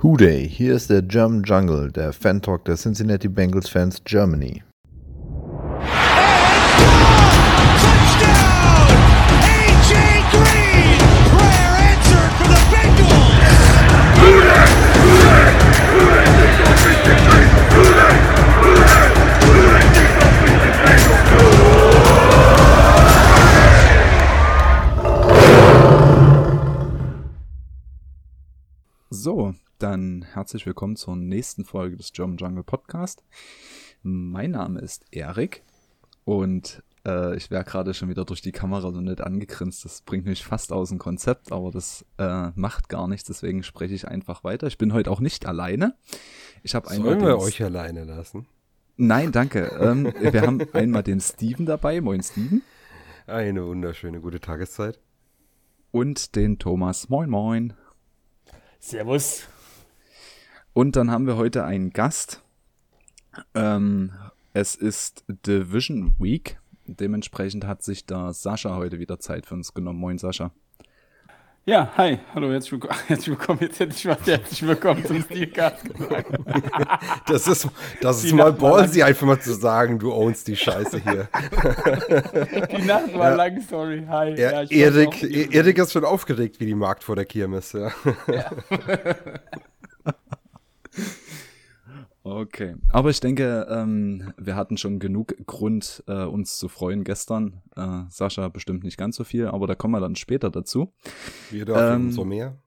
Hooday, hier ist der German Jungle, der Fan-Talk der Cincinnati Bengals Fans Germany. So, dann herzlich willkommen zur nächsten Folge des German Jungle Podcast. Mein Name ist Erik und äh, ich wäre gerade schon wieder durch die Kamera so nett angegrinst. Das bringt mich fast aus dem Konzept, aber das äh, macht gar nichts, deswegen spreche ich einfach weiter. Ich bin heute auch nicht alleine. Ich habe Sollen wir euch alleine lassen? Nein, danke. ähm, wir haben einmal den Steven dabei. Moin, Steven. Eine wunderschöne gute Tageszeit. Und den Thomas. Moin, moin. Servus. Und dann haben wir heute einen Gast. Ähm, es ist Division Week. Dementsprechend hat sich da Sascha heute wieder Zeit für uns genommen. Moin, Sascha. Ja, hi, hallo, herzlich willkommen. Herzlich willkommen, jetzt hätte ich was herzlich willkommen zum Steelcast gesagt. Das ist, das ist mal ballsy, einfach mal zu sagen, du ownst die Scheiße hier. Die Nacht war ja. lang, sorry, hi. Ja, ja Erik, Erik ist schon aufgeregt wie die Markt vor der Kirmes, ja. ja. Okay, aber ich denke, ähm, wir hatten schon genug Grund, äh, uns zu freuen gestern. Äh, Sascha bestimmt nicht ganz so viel, aber da kommen wir dann später dazu. Wir dürfen ähm, umso mehr.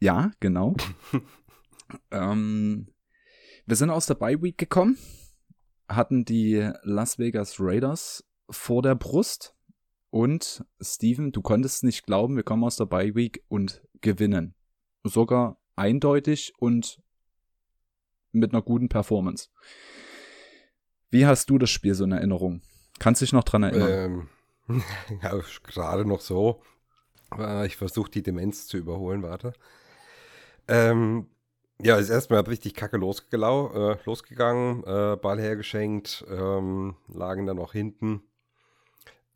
Ja, genau. ähm, wir sind aus der Bye Week gekommen, hatten die Las Vegas Raiders vor der Brust und Steven, du konntest nicht glauben, wir kommen aus der Bye Week und gewinnen. Sogar eindeutig und mit einer guten Performance. Wie hast du das Spiel so in Erinnerung? Kannst du dich noch dran erinnern? Ähm, ja, gerade noch so. Ich versuche die Demenz zu überholen, warte. Ähm, ja, ist erstmal richtig kacke losgelau äh, losgegangen, äh, Ball hergeschenkt, ähm, lagen dann auch hinten.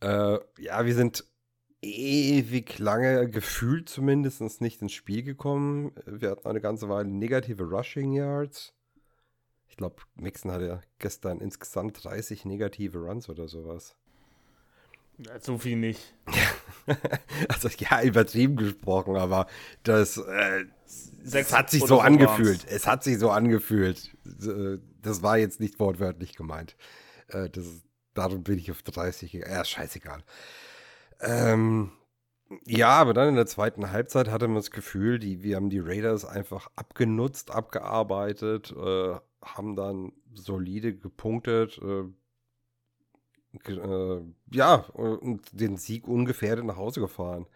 Äh, ja, wir sind ewig lange gefühlt zumindest nicht ins Spiel gekommen. Wir hatten eine ganze Weile negative Rushing Yards. Ich glaube, Mixon hatte gestern insgesamt 30 negative Runs oder sowas. Ja, so viel nicht. also ja, übertrieben gesprochen, aber das, äh, es hat sich so angefühlt. Es hat sich so angefühlt. Das war jetzt nicht wortwörtlich gemeint. Äh, das, darum bin ich auf 30 gegangen. Ja, scheißegal. Ähm, ja, aber dann in der zweiten Halbzeit hatte man das Gefühl, die, wir haben die Raiders einfach abgenutzt, abgearbeitet, äh, haben dann solide gepunktet. Äh, äh, ja, und den Sieg ungefährdet nach Hause gefahren.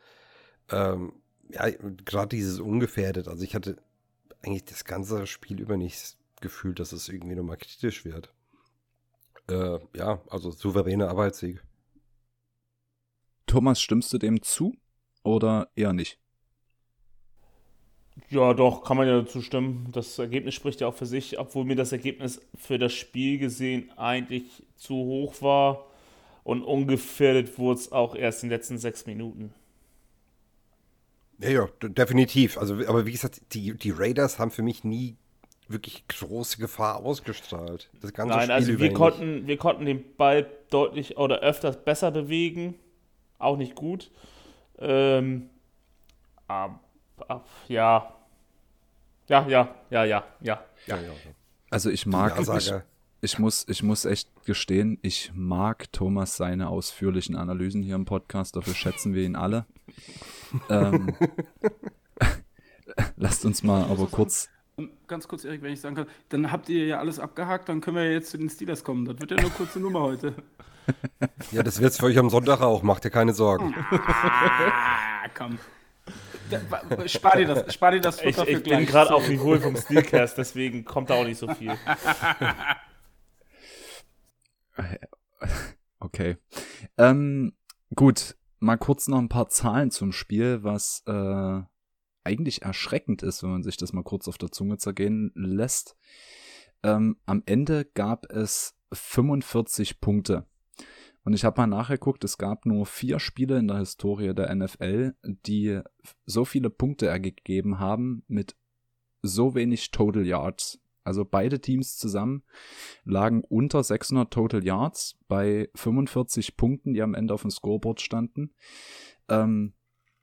Ähm, ja, gerade dieses ungefährdet. Also ich hatte eigentlich das ganze Spiel über nicht gefühlt, dass es irgendwie nochmal kritisch wird. Äh, ja, also souveräne Arbeitssieg. Thomas, stimmst du dem zu oder eher nicht? Ja, doch, kann man ja dazu stimmen. Das Ergebnis spricht ja auch für sich, obwohl mir das Ergebnis für das Spiel gesehen eigentlich zu hoch war. Und ungefährdet wurde es auch erst in den letzten sechs Minuten. Ja, ja, definitiv. Also, aber wie gesagt, die, die Raiders haben für mich nie wirklich große Gefahr ausgestrahlt. Das ganze Nein, Spiel also wir konnten, wir konnten den Ball deutlich oder öfters besser bewegen. Auch nicht gut. Ähm, aber ja. Ja, ja, ja, ja, ja. ja, ja. Also ich mag, ich, ich, muss, ich muss echt gestehen, ich mag Thomas seine ausführlichen Analysen hier im Podcast, dafür schätzen wir ihn alle. ähm, lasst uns mal aber kurz. Ganz kurz, Erik, wenn ich sagen kann, dann habt ihr ja alles abgehakt, dann können wir jetzt zu den Steelers kommen. Das wird ja nur kurze Nummer heute. Ja, das wird's für euch am Sonntag auch, macht ihr keine Sorgen. Ah, komm. Spar dir das, spar dir das Futter ich, ich bin gerade auf Niveau vom Steelcast, deswegen kommt da auch nicht so viel. Okay. Ähm, gut, mal kurz noch ein paar Zahlen zum Spiel, was äh, eigentlich erschreckend ist, wenn man sich das mal kurz auf der Zunge zergehen lässt. Ähm, am Ende gab es 45 Punkte. Und ich habe mal nachgeguckt, es gab nur vier Spiele in der Historie der NFL, die so viele Punkte ergeben haben mit so wenig Total Yards. Also beide Teams zusammen lagen unter 600 Total Yards bei 45 Punkten, die am Ende auf dem Scoreboard standen. Ähm,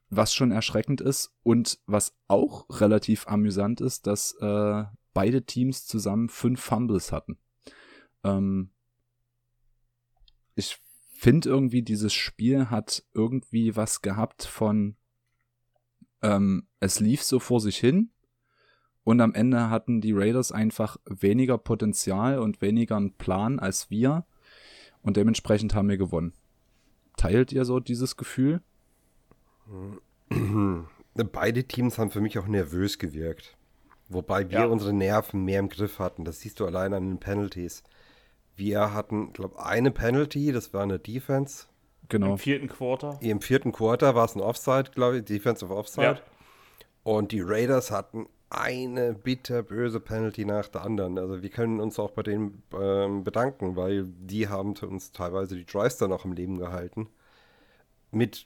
was schon erschreckend ist und was auch relativ amüsant ist, dass äh, beide Teams zusammen fünf Fumbles hatten. Ähm, ich finde irgendwie, dieses Spiel hat irgendwie was gehabt von, ähm, es lief so vor sich hin und am Ende hatten die Raiders einfach weniger Potenzial und weniger einen Plan als wir und dementsprechend haben wir gewonnen. Teilt ihr so dieses Gefühl? Beide Teams haben für mich auch nervös gewirkt. Wobei wir ja. unsere Nerven mehr im Griff hatten. Das siehst du allein an den Penalties. Wir hatten, glaube ich, eine Penalty, das war eine Defense. Genau. Im vierten Quarter. Im vierten Quarter war es ein Offside, glaube ich, Defensive Offside. Ja. Und die Raiders hatten eine bitterböse Penalty nach der anderen. Also wir können uns auch bei denen ähm, bedanken, weil die haben uns teilweise die Drives dann noch im Leben gehalten. Mit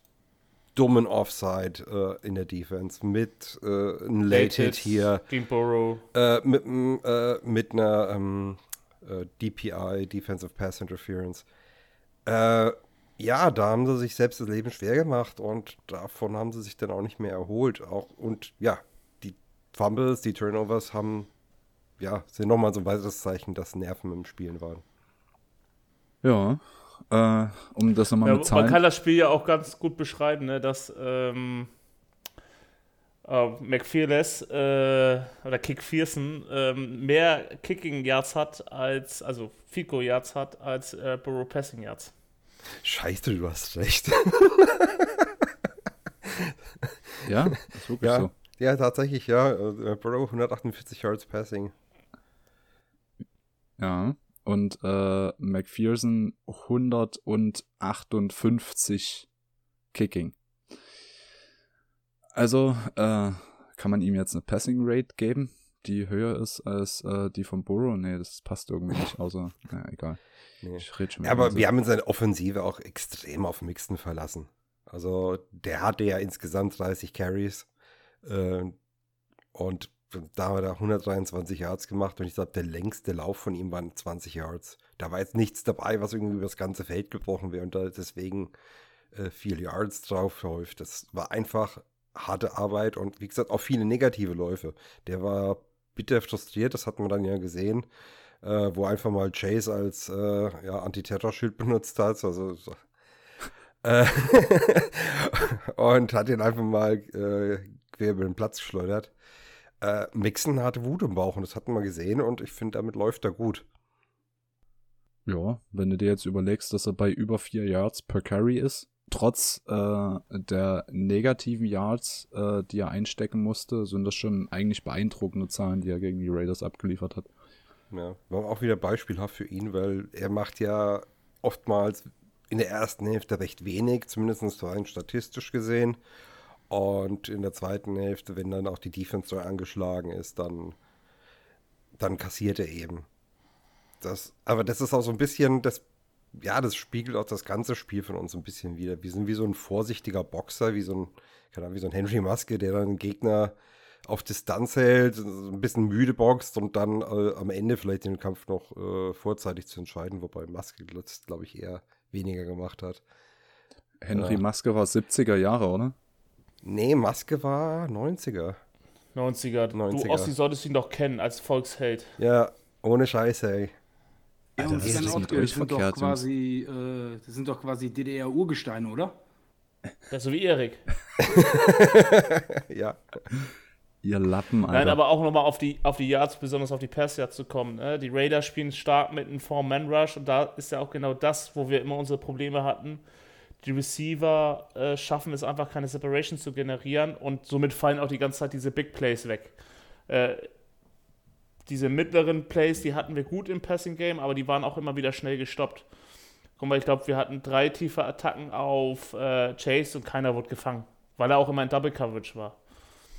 dummen Offside äh, in der Defense, mit äh, einem Late Hit hier. Äh, mit, äh, mit einer ähm, äh, DPI, Defensive Pass Interference. Äh, ja, da haben sie sich selbst das Leben schwer gemacht und davon haben sie sich dann auch nicht mehr erholt. Auch, und ja, die Fumbles, die Turnovers haben, ja, sind nochmal so ein weiteres Zeichen, dass Nerven im Spielen waren. Ja, äh, um das nochmal ja, mit Zahlen... Man kann das Spiel ja auch ganz gut beschreiben, ne, dass ähm, äh, McFearless äh, oder Kick Fearson ähm, mehr Kicking Yards hat als, also Fico Yards hat als äh, Burrow Passing Yards. Scheiße, du hast recht. ja, ist wirklich ja. so. Ja, tatsächlich, ja. Äh, Burrow 148 Yards Passing. Ja, und äh, McPherson 158 Kicking. Also äh, kann man ihm jetzt eine Passing Rate geben, die höher ist als äh, die von Burrow? Nee, das passt irgendwie nicht, außer, naja, egal. Nee. Ich rede schon ja, aber wir haben in seiner Offensive auch extrem auf Mixen verlassen. Also der hatte ja insgesamt 30 Carries äh, und da haben wir da 123 Yards gemacht und ich glaube, der längste Lauf von ihm waren 20 Yards. Da war jetzt nichts dabei, was irgendwie über das ganze Feld gebrochen wäre und da deswegen äh, viel Yards drauf läuft. Das war einfach harte Arbeit und wie gesagt auch viele negative Läufe. Der war bitter frustriert, das hat man dann ja gesehen, äh, wo einfach mal Chase als äh, ja, Antiterrorschild benutzt hat. Also so. äh, und hat ihn einfach mal äh, quer über den Platz geschleudert. Äh, Mixon hatte Wut im Bauch und das hatten wir gesehen und ich finde, damit läuft er gut. Ja, wenn du dir jetzt überlegst, dass er bei über vier Yards per Carry ist, trotz äh, der negativen Yards, äh, die er einstecken musste, sind das schon eigentlich beeindruckende Zahlen, die er gegen die Raiders abgeliefert hat. Ja, war auch wieder beispielhaft für ihn, weil er macht ja oftmals in der ersten Hälfte recht wenig, zumindest rein statistisch gesehen. Und in der zweiten Hälfte, wenn dann auch die Defense so angeschlagen ist, dann, dann kassiert er eben. Das, aber das ist auch so ein bisschen das ja, das spiegelt auch das ganze Spiel von uns ein bisschen wieder. Wir sind wie so ein vorsichtiger Boxer, wie so ein, keine Ahnung, wie so ein Henry Maske, der dann einen Gegner auf Distanz hält, ein bisschen müde boxt und dann äh, am Ende vielleicht den Kampf noch äh, vorzeitig zu entscheiden, wobei Maske glaube ich, eher weniger gemacht hat. Henry äh, Maske war 70er Jahre, oder? Nee, Maske war 90er. 90er. 90er. Du Ossi solltest ihn doch kennen als Volksheld. Ja, ohne Scheiße, ey. Alter, das mit euch verkehrt, doch quasi, äh, Das sind doch quasi DDR-Urgesteine, oder? Ja, so wie Erik. ja. Ihr Lappen, Alter. Nein, aber auch nochmal auf die, auf die Yards, besonders auf die Pass-Yards zu kommen. Ne? Die Raiders spielen stark mit einem Four-Man-Rush und da ist ja auch genau das, wo wir immer unsere Probleme hatten. Die Receiver äh, schaffen es einfach, keine Separation zu generieren und somit fallen auch die ganze Zeit diese Big Plays weg. Äh, diese mittleren Plays, die hatten wir gut im Passing Game, aber die waren auch immer wieder schnell gestoppt. Guck mal, ich glaube, wir hatten drei tiefe Attacken auf äh, Chase und keiner wurde gefangen, weil er auch immer in Double Coverage war.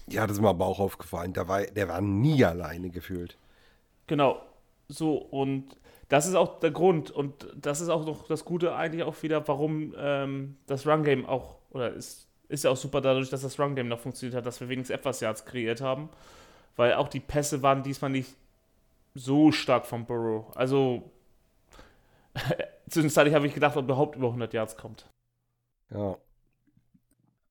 Ja, das ist mir aber auch aufgefallen. Der war, der war nie alleine gefühlt. Genau. So, und das ist auch der Grund. Und das ist auch noch das Gute eigentlich auch wieder, warum ähm, das Run-Game auch, oder ist, ist ja auch super dadurch, dass das Run-Game noch funktioniert hat, dass wir wenigstens etwas Yards kreiert haben weil auch die Pässe waren diesmal nicht so stark vom Burrow. Also zwischenzeitlich habe ich gedacht, ob er überhaupt über 100 Yards kommt. Ja.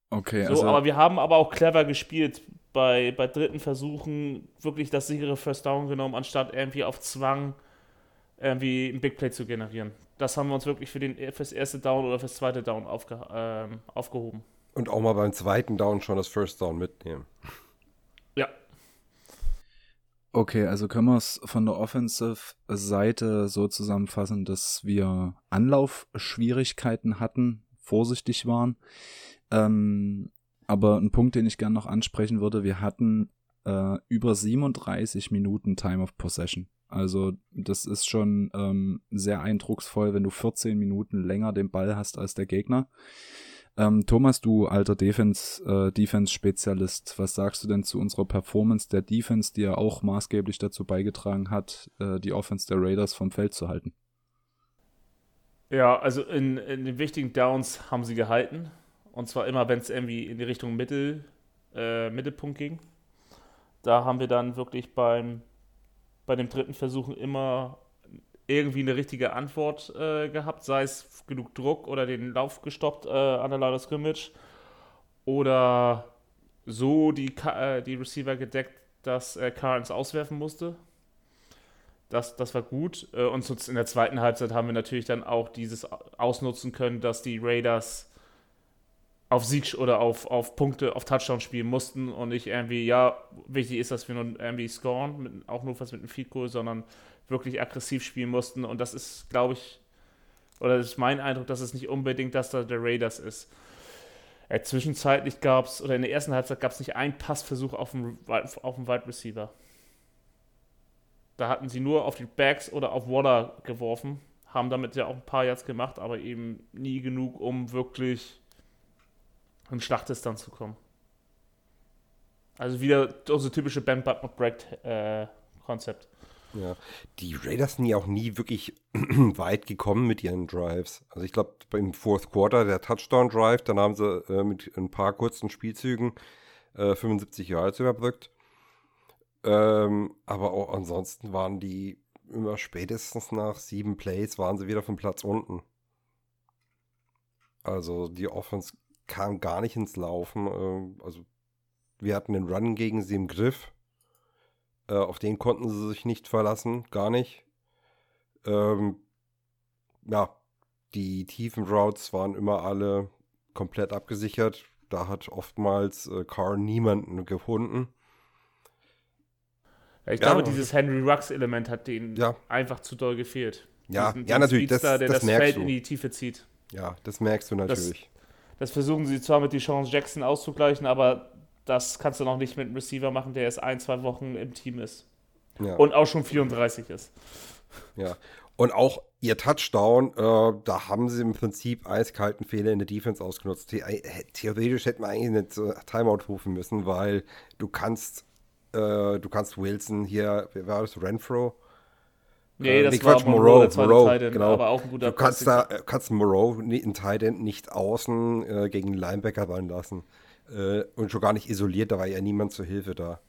Okay, so, also aber wir haben aber auch clever gespielt bei, bei dritten Versuchen wirklich das sichere First Down genommen, anstatt irgendwie auf Zwang irgendwie ein Big Play zu generieren. Das haben wir uns wirklich für den, fürs erste Down oder fürs zweite Down aufge, ähm, aufgehoben. Und auch mal beim zweiten Down schon das First Down mitnehmen. Okay, also können wir es von der Offensive-Seite so zusammenfassen, dass wir Anlaufschwierigkeiten hatten, vorsichtig waren. Ähm, aber ein Punkt, den ich gerne noch ansprechen würde, wir hatten äh, über 37 Minuten Time of Possession. Also das ist schon ähm, sehr eindrucksvoll, wenn du 14 Minuten länger den Ball hast als der Gegner. Ähm, Thomas, du alter Defense, äh, Defense-Spezialist, was sagst du denn zu unserer Performance der Defense, die ja auch maßgeblich dazu beigetragen hat, äh, die Offense der Raiders vom Feld zu halten? Ja, also in, in den wichtigen Downs haben sie gehalten. Und zwar immer, wenn es irgendwie in die Richtung Mittel, äh, Mittelpunkt ging. Da haben wir dann wirklich beim, bei dem dritten Versuchen immer irgendwie eine richtige Antwort äh, gehabt, sei es genug Druck oder den Lauf gestoppt äh, an der Line Scrimmage oder so die, äh, die Receiver gedeckt, dass äh, Carnes auswerfen musste. Das, das war gut. Äh, und in der zweiten Halbzeit haben wir natürlich dann auch dieses ausnutzen können, dass die Raiders auf Sieg oder auf, auf Punkte, auf Touchdown spielen mussten und nicht irgendwie, ja, wichtig ist, dass wir nur irgendwie scoren, mit, auch nur was mit einem Feed Goal, sondern wirklich aggressiv spielen mussten. Und das ist, glaube ich, oder das ist mein Eindruck, dass es nicht unbedingt das da der Raiders ist. Äh, zwischenzeitlich gab es, oder in der ersten Halbzeit gab es nicht einen Passversuch auf dem, auf dem Wide Receiver. Da hatten sie nur auf die Backs oder auf Waller geworfen, haben damit ja auch ein paar Yards gemacht, aber eben nie genug, um wirklich in Schlachtdistanz zu kommen. Also wieder so typische Ben Button Break äh, Konzept. Ja, die Raiders sind ja auch nie wirklich weit gekommen mit ihren Drives. Also ich glaube, beim Fourth Quarter der Touchdown Drive, dann haben sie äh, mit ein paar kurzen Spielzügen äh, 75 Yards überbrückt. Ähm, aber auch ansonsten waren die immer spätestens nach sieben Plays waren sie wieder vom Platz unten. Also die Offense kam gar nicht ins Laufen. Äh, also wir hatten den Run gegen sie im Griff. Äh, auf den konnten sie sich nicht verlassen, gar nicht. Ähm, ja, die tiefen Routes waren immer alle komplett abgesichert. Da hat oftmals äh, Carr niemanden gefunden. Ja, ich ja, glaube, dieses Henry Rux-Element hat denen ja. einfach zu doll gefehlt. Ja, diesen, ja natürlich. das, der das, das Feld du. in die Tiefe zieht. Ja, das merkst du natürlich. Das, versuchen sie zwar mit die Chance Jackson auszugleichen, aber das kannst du noch nicht mit einem Receiver machen, der erst ein, zwei Wochen im Team ist. Ja. Und auch schon 34 ist. Ja. Und auch ihr Touchdown, äh, da haben sie im Prinzip eiskalten Fehler in der Defense ausgenutzt. The äh, theoretisch hätten wir eigentlich eine Timeout rufen müssen, weil du kannst, äh, du kannst Wilson hier, wer war das, Renfro? Nee, äh, das nee, war Quatsch, Moreau, Moreau, genau. aber auch ein guter Du kannst da, kannst Moreau, einen Titan nicht außen äh, gegen einen Linebacker ran lassen äh, und schon gar nicht isoliert, da war ja niemand zur Hilfe da.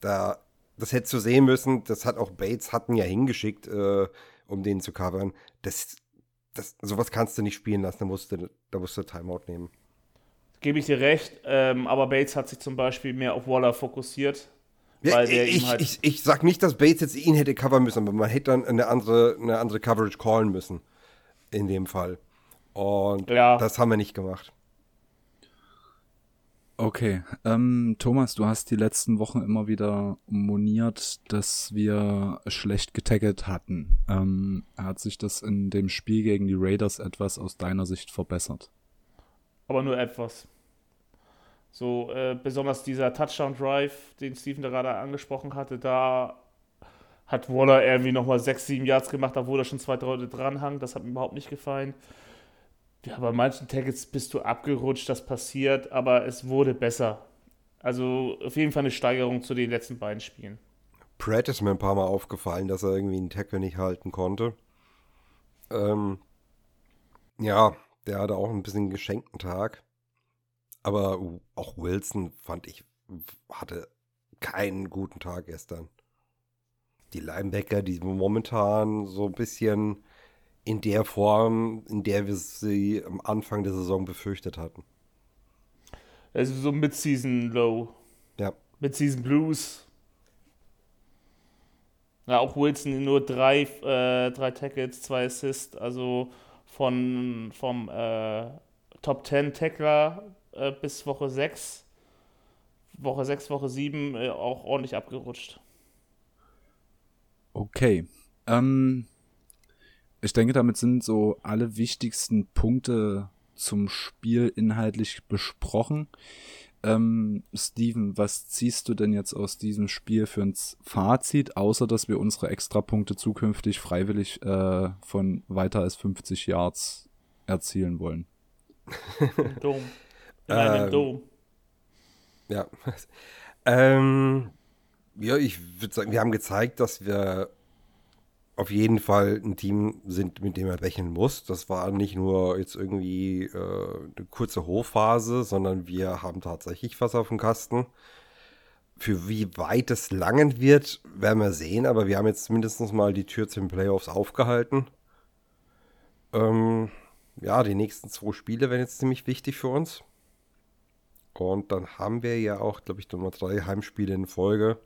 Da, das hättest du sehen müssen, das hat auch Bates hatten ja hingeschickt, äh, um den zu covern. Das, das, sowas kannst du nicht spielen lassen, da musst du, da musst du Timeout nehmen. Gebe ich dir recht, ähm, aber Bates hat sich zum Beispiel mehr auf Waller fokussiert. Ja, ich, halt ich, ich sag nicht, dass Bates jetzt ihn hätte covern müssen, aber man hätte dann eine andere, eine andere Coverage callen müssen. In dem Fall. Und ja. das haben wir nicht gemacht. Okay, ähm, Thomas, du hast die letzten Wochen immer wieder moniert, dass wir schlecht getaggelt hatten. Ähm, hat sich das in dem Spiel gegen die Raiders etwas aus deiner Sicht verbessert? Aber nur etwas. So, äh, besonders dieser Touchdown-Drive, den Steven da gerade angesprochen hatte, da hat Waller irgendwie nochmal 6, 7 Yards gemacht, obwohl er schon zwei, Leute dranhang. Das hat mir überhaupt nicht gefallen. Ja, bei manchen Tackles bist du abgerutscht, das passiert, aber es wurde besser. Also auf jeden Fall eine Steigerung zu den letzten beiden Spielen. Pratt ist mir ein paar Mal aufgefallen, dass er irgendwie einen Tackle nicht halten konnte. Ähm, ja, der hatte auch ein bisschen geschenkten Tag. Aber auch Wilson fand ich, hatte keinen guten Tag gestern. Die Linebacker, die momentan so ein bisschen in der Form, in der wir sie am Anfang der Saison befürchtet hatten. Also so Mid-Season Low. Ja. Mid-Season Blues. Ja, auch Wilson nur drei, äh, drei Tackles, zwei Assists, also von vom äh, Top 10 Tackler äh, bis Woche 6. Woche 6, Woche 7 äh, auch ordentlich abgerutscht. Okay. Ähm, ich denke, damit sind so alle wichtigsten Punkte zum Spiel inhaltlich besprochen. Ähm, Steven, was ziehst du denn jetzt aus diesem Spiel für ein Fazit, außer dass wir unsere Extrapunkte zukünftig freiwillig äh, von weiter als 50 Yards erzielen wollen? Dom. In einem ähm, Dom. Ja. ähm, ja, ich würde sagen, wir haben gezeigt, dass wir auf jeden Fall ein Team sind, mit dem er rechnen muss. Das war nicht nur jetzt irgendwie äh, eine kurze Hochphase, sondern wir haben tatsächlich was auf dem Kasten. Für wie weit es langen wird, werden wir sehen, aber wir haben jetzt mindestens mal die Tür zu den Playoffs aufgehalten. Ähm, ja, die nächsten zwei Spiele werden jetzt ziemlich wichtig für uns. Und dann haben wir ja auch, glaube ich, Nummer drei Heimspiele in Folge.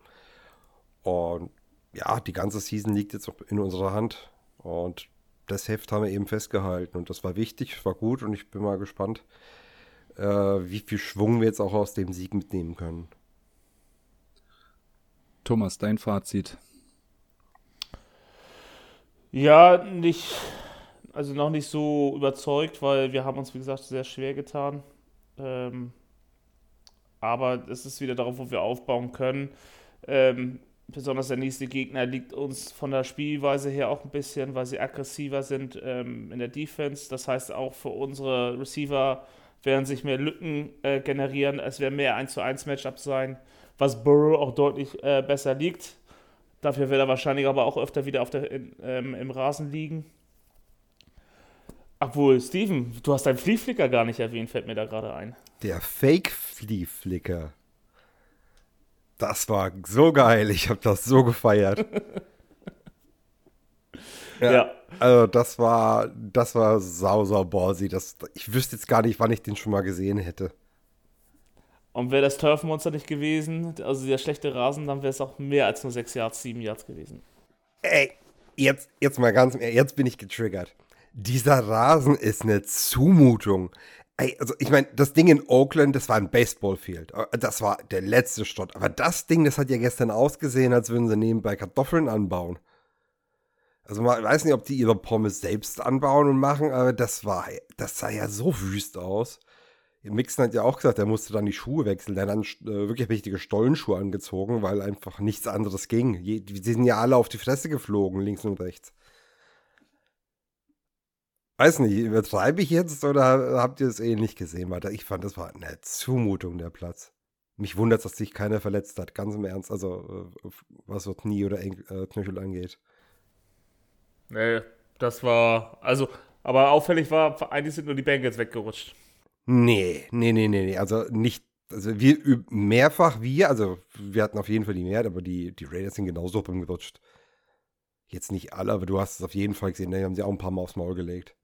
Und ja, die ganze Season liegt jetzt in unserer Hand. Und das Heft haben wir eben festgehalten. Und das war wichtig, war gut. Und ich bin mal gespannt, äh, wie viel Schwung wir jetzt auch aus dem Sieg mitnehmen können. Thomas, dein Fazit. Ja, nicht, also noch nicht so überzeugt, weil wir haben uns, wie gesagt, sehr schwer getan. Ähm, aber es ist wieder darauf, wo wir aufbauen können. Ähm, besonders der nächste Gegner liegt uns von der Spielweise her auch ein bisschen, weil sie aggressiver sind ähm, in der Defense. Das heißt, auch für unsere Receiver werden sich mehr Lücken äh, generieren. Es werden mehr 1 zu 1 Matchups sein, was Burrow auch deutlich äh, besser liegt. Dafür wird er wahrscheinlich aber auch öfter wieder auf der, in, ähm, im Rasen liegen. Obwohl, Steven, du hast deinen Fliehflicker gar nicht erwähnt, fällt mir da gerade ein. Der Fake-Fliehflicker. Das war so geil. Ich habe das so gefeiert. ja, ja, Also das war, das war sau, sau ballsy. Das, ich wüsste jetzt gar nicht, wann ich den schon mal gesehen hätte. Und wäre das Turfmonster nicht gewesen, also der schlechte Rasen, dann wäre es auch mehr als nur 6 Yards, 7 Yards gewesen. Ey, jetzt, jetzt mal ganz, jetzt bin ich getriggert. Dieser Rasen ist eine Zumutung. Ey, also ich meine, das Ding in Oakland, das war ein Baseballfield. Äh, das war der letzte Stott. Aber das Ding, das hat ja gestern ausgesehen, als würden sie nebenbei Kartoffeln anbauen. Also man weiß nicht, ob die ihre Pommes selbst anbauen und machen, aber das war, das sah ja so wüst aus. Mixon hat ja auch gesagt, er musste dann die Schuhe wechseln. Der hat dann äh, wirklich richtige Stollenschuhe angezogen, weil einfach nichts anderes ging. Die sind ja alle auf die Fresse geflogen, links und rechts. Weiß nicht, übertreibe ich jetzt oder habt ihr es eh nicht gesehen? Weil ich fand, das war eine Zumutung, der Platz. Mich wundert, dass sich keiner verletzt hat, ganz im Ernst. Also, äh, was so Knie oder äh, Knöchel angeht. Nee, das war, also, aber auffällig war, eigentlich sind nur die Bengals weggerutscht. Nee, nee, nee, nee, nee. Also nicht, also wir mehrfach wir, also wir hatten auf jeden Fall die Mehrheit, aber die, die Raiders sind genauso rumgerutscht. Jetzt nicht alle, aber du hast es auf jeden Fall gesehen, da haben sie auch ein paar Mal aufs Maul gelegt.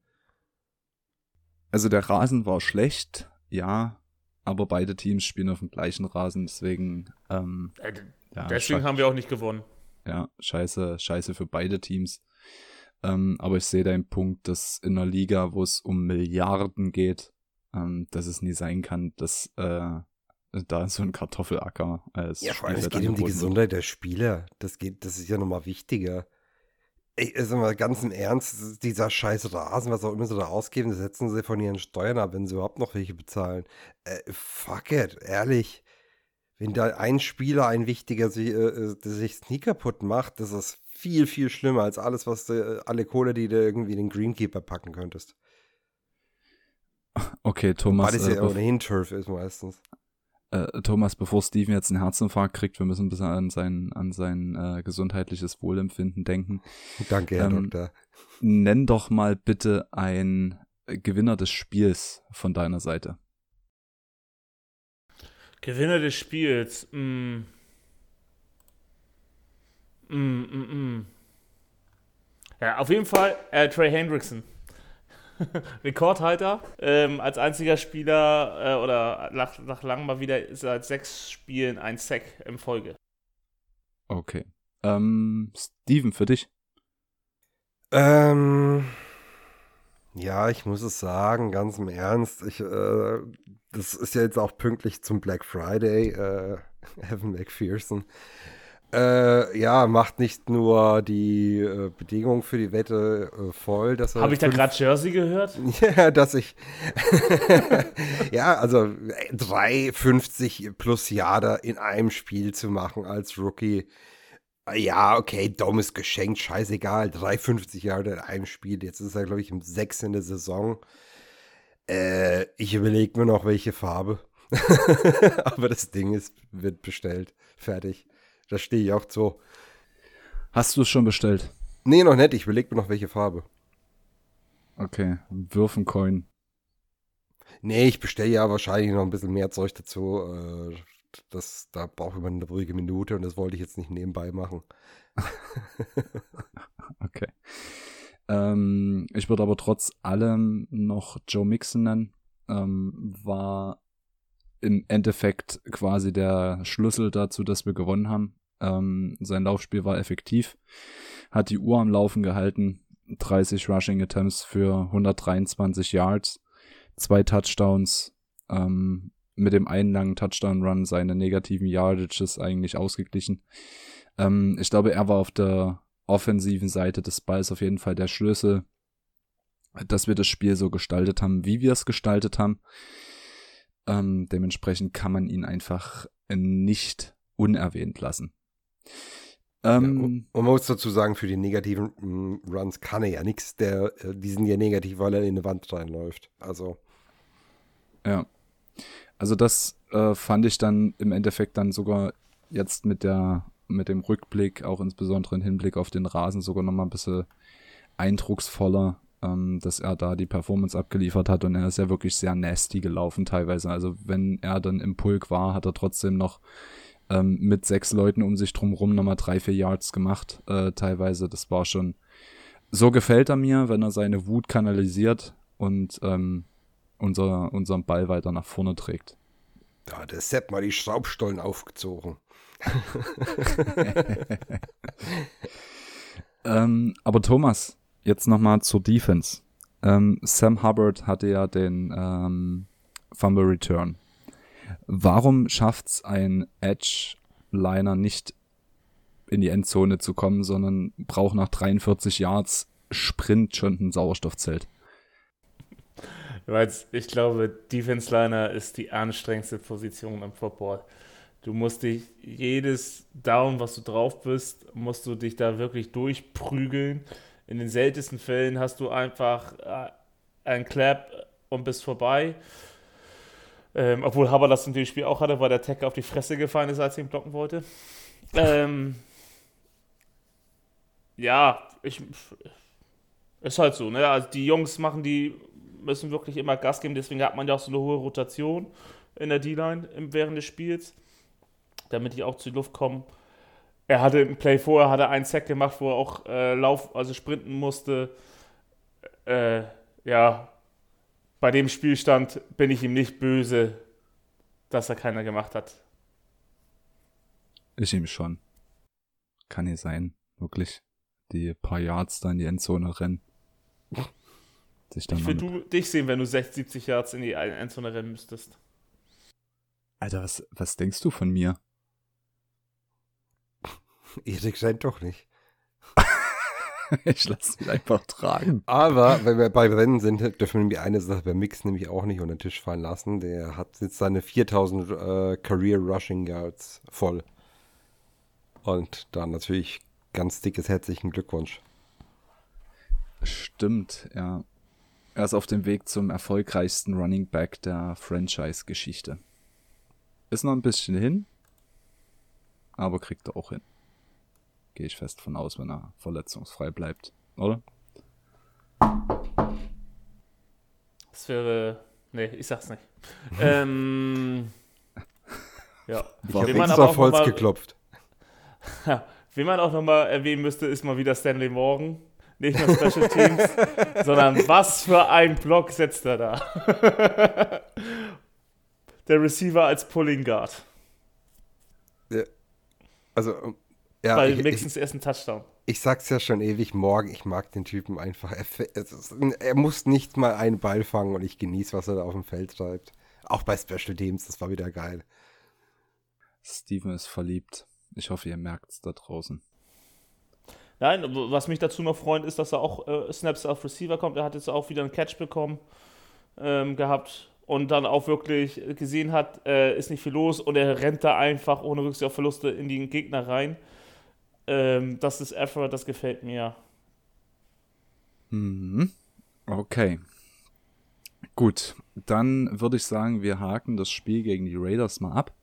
Also der Rasen war schlecht, ja, aber beide Teams spielen auf dem gleichen Rasen, deswegen. Ähm, äh, ja, deswegen haben wir auch nicht gewonnen. Ja, scheiße, scheiße für beide Teams. Ähm, aber ich sehe deinen Punkt, dass in einer Liga, wo es um Milliarden geht, ähm, dass es nie sein kann, dass äh, da so ein Kartoffelacker als Ja, vor allem es geht um die Gesundheit der Spieler. Das geht, das ist ja nochmal wichtiger. Ey, ist mal ganz im Ernst, dieser scheiß Rasen, was auch immer sie da ausgeben, das setzen sie von ihren Steuern ab, wenn sie überhaupt noch welche bezahlen. Äh, fuck it, ehrlich. Wenn da ein Spieler, ein wichtiger, sich, äh, äh sich Knie kaputt macht, das ist viel, viel schlimmer als alles, was du, äh, alle Kohle, die du irgendwie in den Greenkeeper packen könntest. Okay, Thomas. Weil es ja äh, ohnehin Turf ist meistens äh, Thomas, bevor Steven jetzt einen Herzinfarkt kriegt, wir müssen ein bisschen an sein, an sein äh, gesundheitliches Wohlempfinden denken. Danke, Herr ähm, Doktor. Nenn doch mal bitte ein Gewinner des Spiels von deiner Seite. Gewinner des Spiels. Mh. Hm. Mm, mm, mm. Ja, auf jeden Fall äh, Trey Hendrickson. Rekordhalter. Ähm, als einziger Spieler äh, oder nach, nach langem mal wieder seit sechs Spielen ein Sack in Folge. Okay. Ähm, Steven, für dich? Ähm, ja, ich muss es sagen, ganz im Ernst. Ich, äh, das ist ja jetzt auch pünktlich zum Black Friday. Äh, Evan McPherson. Äh, ja, macht nicht nur die äh, Bedingungen für die Wette äh, voll, dass er. Habe ich da gerade Jersey gehört? ja, dass ich. ja, also 3,50 plus Jahre in einem Spiel zu machen als Rookie. Ja, okay, dummes Geschenk, scheißegal. 3,50 Jahre in einem Spiel. Jetzt ist er, glaube ich, im 6 in der Saison. Äh, ich überlege mir noch, welche Farbe. Aber das Ding ist, wird bestellt. Fertig. Da stehe ich auch so. Hast du es schon bestellt? Nee, noch nicht. Ich überlege mir noch, welche Farbe. Okay, Würfen Coin. Nee, ich bestelle ja wahrscheinlich noch ein bisschen mehr Zeug dazu. Äh, das, da brauche ich mal eine ruhige Minute und das wollte ich jetzt nicht nebenbei machen. okay. Ähm, ich würde aber trotz allem noch Joe Mixon nennen. Ähm, war im Endeffekt quasi der Schlüssel dazu, dass wir gewonnen haben. Ähm, sein Laufspiel war effektiv, hat die Uhr am Laufen gehalten, 30 Rushing Attempts für 123 Yards, zwei Touchdowns, ähm, mit dem einen langen Touchdown-Run seine negativen Yardages eigentlich ausgeglichen. Ähm, ich glaube, er war auf der offensiven Seite des Balls auf jeden Fall der Schlüssel, dass wir das Spiel so gestaltet haben, wie wir es gestaltet haben. Ähm, dementsprechend kann man ihn einfach nicht unerwähnt lassen. Ähm, ja, und man muss dazu sagen, für die negativen mm, Runs kann er ja nichts. Äh, die sind ja negativ, weil er in eine Wand reinläuft. Also. Ja. Also das äh, fand ich dann im Endeffekt dann sogar jetzt mit der mit dem Rückblick, auch insbesondere im Hinblick auf den Rasen, sogar nochmal ein bisschen eindrucksvoller, ähm, dass er da die Performance abgeliefert hat und er ist ja wirklich sehr nasty gelaufen teilweise. Also wenn er dann im Pulk war, hat er trotzdem noch ähm, mit sechs Leuten um sich drumherum nochmal drei, vier Yards gemacht, äh, teilweise. Das war schon, so gefällt er mir, wenn er seine Wut kanalisiert und ähm, unser, unseren Ball weiter nach vorne trägt. Da hat der Sepp mal die Schraubstollen aufgezogen. ähm, aber Thomas, jetzt nochmal zur Defense. Ähm, Sam Hubbard hatte ja den ähm, Fumble Return. Warum schafft es ein Edge-Liner nicht in die Endzone zu kommen, sondern braucht nach 43 Yards Sprint schon ein Sauerstoffzelt? Ich glaube, Defense Liner ist die anstrengendste Position im Football. Du musst dich jedes Down, was du drauf bist, musst du dich da wirklich durchprügeln. In den seltensten Fällen hast du einfach äh, einen Clap und bist vorbei. Ähm, obwohl Haber das in dem Spiel auch hatte, weil der Tech auf die Fresse gefallen ist, als er ihn blocken wollte. Ähm, ja, ich, ist halt so, ne? Also die Jungs machen die, müssen wirklich immer Gas geben, deswegen hat man ja auch so eine hohe Rotation in der D-Line während des Spiels, damit die auch zur Luft kommen. Er hatte im Play vorher hat einen Sack gemacht, wo er auch äh, Lauf, also sprinten musste. Äh, ja, bei dem Spielstand bin ich ihm nicht böse, dass er keiner gemacht hat. Ich ihm schon. Kann nicht sein, wirklich. Die paar Yards da in die Endzone rennen. ich würde du dich sehen, wenn du 60, 70 Yards in die Endzone rennen müsstest. Alter, was, was denkst du von mir? Erik scheint doch nicht. ich lasse ihn einfach tragen. Aber wenn wir bei Rennen sind, dürfen wir eine Sache beim Mix nämlich auch nicht unter den Tisch fallen lassen. Der hat jetzt seine 4000 äh, Career Rushing Yards voll. Und da natürlich ganz dickes herzlichen Glückwunsch. Stimmt, ja. Er ist auf dem Weg zum erfolgreichsten Running Back der Franchise-Geschichte. Ist noch ein bisschen hin, aber kriegt er auch hin. Gehe ich fest von aus, wenn er verletzungsfrei bleibt, oder? Das wäre. Nee, ich sag's nicht. ähm. Ja. Ich habe extra auf Holz mal, geklopft. Wen man auch nochmal erwähnen müsste, ist mal wieder Stanley Morgan. Nicht nur Special Teams, sondern was für ein Block setzt er da. Der Receiver als Pulling Guard. Ja. Also, ja. Bei Mixons ersten Touchdown. Ich sag's ja schon ewig morgen, ich mag den Typen einfach. Er, er, muss nicht mal einen Ball fangen und ich genieße, was er da auf dem Feld treibt. Auch bei Special Teams, das war wieder geil. Steven ist verliebt. Ich hoffe, ihr merkt's da draußen. Nein, was mich dazu noch freut, ist, dass er auch äh, Snaps auf Receiver kommt. Er hat jetzt auch wieder einen Catch bekommen ähm, gehabt und dann auch wirklich gesehen hat, äh, ist nicht viel los und er rennt da einfach ohne Rücksicht auf Verluste in den Gegner rein. Ähm, das ist Effort, das gefällt mir. Mhm. Okay. Gut, dann würde ich sagen, wir haken das Spiel gegen die Raiders mal ab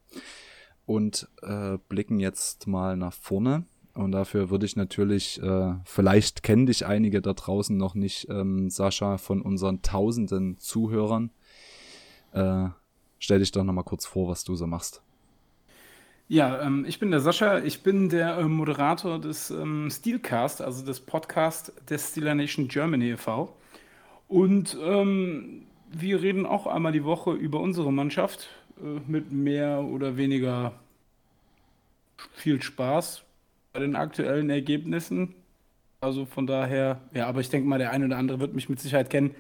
und äh, blicken jetzt mal nach vorne. Und dafür würde ich natürlich, äh, vielleicht kennen dich einige da draußen noch nicht, ähm, Sascha, von unseren tausenden Zuhörern. Äh, stell dich doch nochmal kurz vor, was du so machst. Ja, ähm, ich bin der Sascha, ich bin der äh, Moderator des ähm, Steelcast, also des Podcasts des Steeler Nation Germany e.V. Und ähm, wir reden auch einmal die Woche über unsere Mannschaft äh, mit mehr oder weniger viel Spaß bei den aktuellen Ergebnissen. Also von daher, ja, aber ich denke mal, der eine oder andere wird mich mit Sicherheit kennen.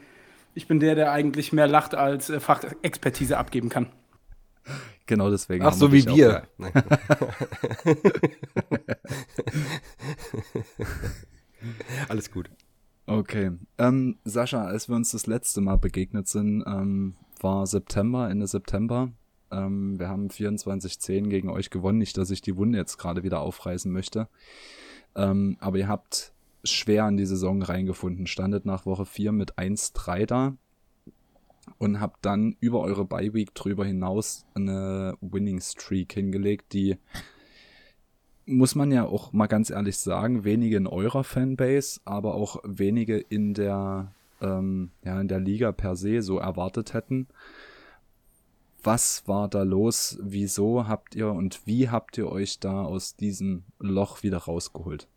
Ich bin der, der eigentlich mehr lacht als äh, Fachexpertise abgeben kann. Genau deswegen. Ach, so wie wir. Alles gut. Okay. Ähm, Sascha, als wir uns das letzte Mal begegnet sind, ähm, war September, Ende September. Ähm, wir haben 24-10 gegen euch gewonnen. Nicht, dass ich die Wunde jetzt gerade wieder aufreißen möchte. Ähm, aber ihr habt schwer in die Saison reingefunden. Standet nach Woche 4 mit 1-3 da und habt dann über eure Bye-Week drüber hinaus eine Winning Streak hingelegt, die muss man ja auch mal ganz ehrlich sagen, wenige in eurer Fanbase, aber auch wenige in der, ähm, ja, in der Liga per se so erwartet hätten. Was war da los? Wieso habt ihr und wie habt ihr euch da aus diesem Loch wieder rausgeholt?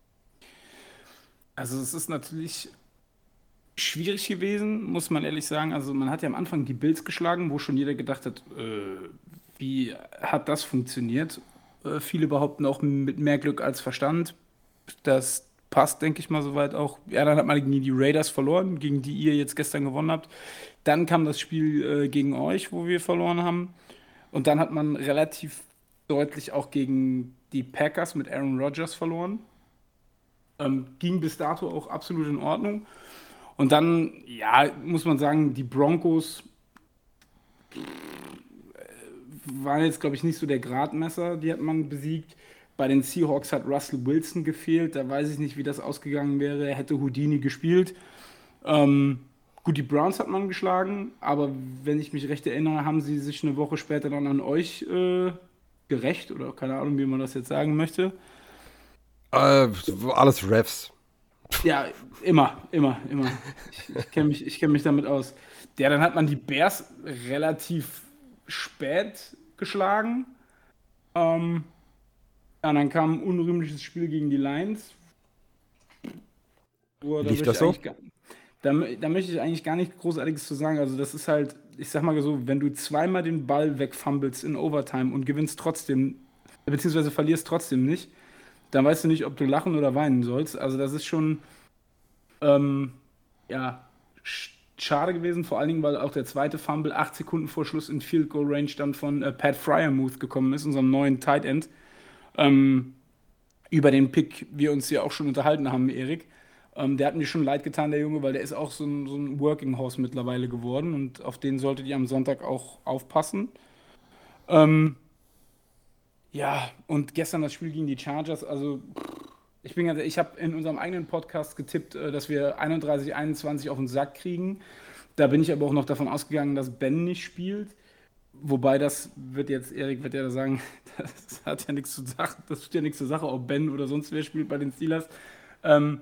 Also es ist natürlich schwierig gewesen, muss man ehrlich sagen. Also man hat ja am Anfang die Bills geschlagen, wo schon jeder gedacht hat, äh, wie hat das funktioniert? Äh, viele behaupten auch mit mehr Glück als Verstand. Das passt, denke ich mal, soweit auch. Ja, dann hat man gegen die Raiders verloren, gegen die ihr jetzt gestern gewonnen habt. Dann kam das Spiel äh, gegen euch, wo wir verloren haben. Und dann hat man relativ deutlich auch gegen die Packers mit Aaron Rodgers verloren. Ähm, ging bis dato auch absolut in Ordnung. Und dann, ja, muss man sagen, die Broncos äh, waren jetzt, glaube ich, nicht so der Gradmesser, die hat man besiegt. Bei den Seahawks hat Russell Wilson gefehlt, da weiß ich nicht, wie das ausgegangen wäre. Er hätte Houdini gespielt. Ähm, gut, die Browns hat man geschlagen, aber wenn ich mich recht erinnere, haben sie sich eine Woche später dann an euch äh, gerecht oder keine Ahnung, wie man das jetzt sagen möchte. Äh, alles Refs. Ja, immer, immer, immer. Ich, ich kenne mich, kenn mich damit aus. Ja, dann hat man die Bears relativ spät geschlagen. Ähm, ja, dann kam ein unrühmliches Spiel gegen die Lions. Boah, da Lief das so? Gar, da, da möchte ich eigentlich gar nichts Großartiges zu sagen. Also, das ist halt, ich sag mal so, wenn du zweimal den Ball wegfummelst in Overtime und gewinnst trotzdem, beziehungsweise verlierst trotzdem nicht, dann weißt du nicht, ob du lachen oder weinen sollst. Also das ist schon ähm, ja, schade gewesen, vor allen Dingen, weil auch der zweite Fumble acht Sekunden vor Schluss in Field Goal Range dann von äh, Pat Fryermuth gekommen ist, unserem neuen Tight End. Ähm, über den Pick wir uns ja auch schon unterhalten haben, Erik. Ähm, der hat mir schon leid getan, der Junge, weil der ist auch so ein, so ein Working Horse mittlerweile geworden und auf den solltet ihr am Sonntag auch aufpassen. Ähm, ja, und gestern das Spiel gegen die Chargers, also ich bin ganz, ich habe in unserem eigenen Podcast getippt, äh, dass wir 31, 21 auf den Sack kriegen. Da bin ich aber auch noch davon ausgegangen, dass Ben nicht spielt. Wobei das wird jetzt, Erik wird ja sagen, das hat ja nichts zu sagen, das tut ja nichts zur Sache, ob Ben oder sonst wer spielt bei den Steelers. Ähm,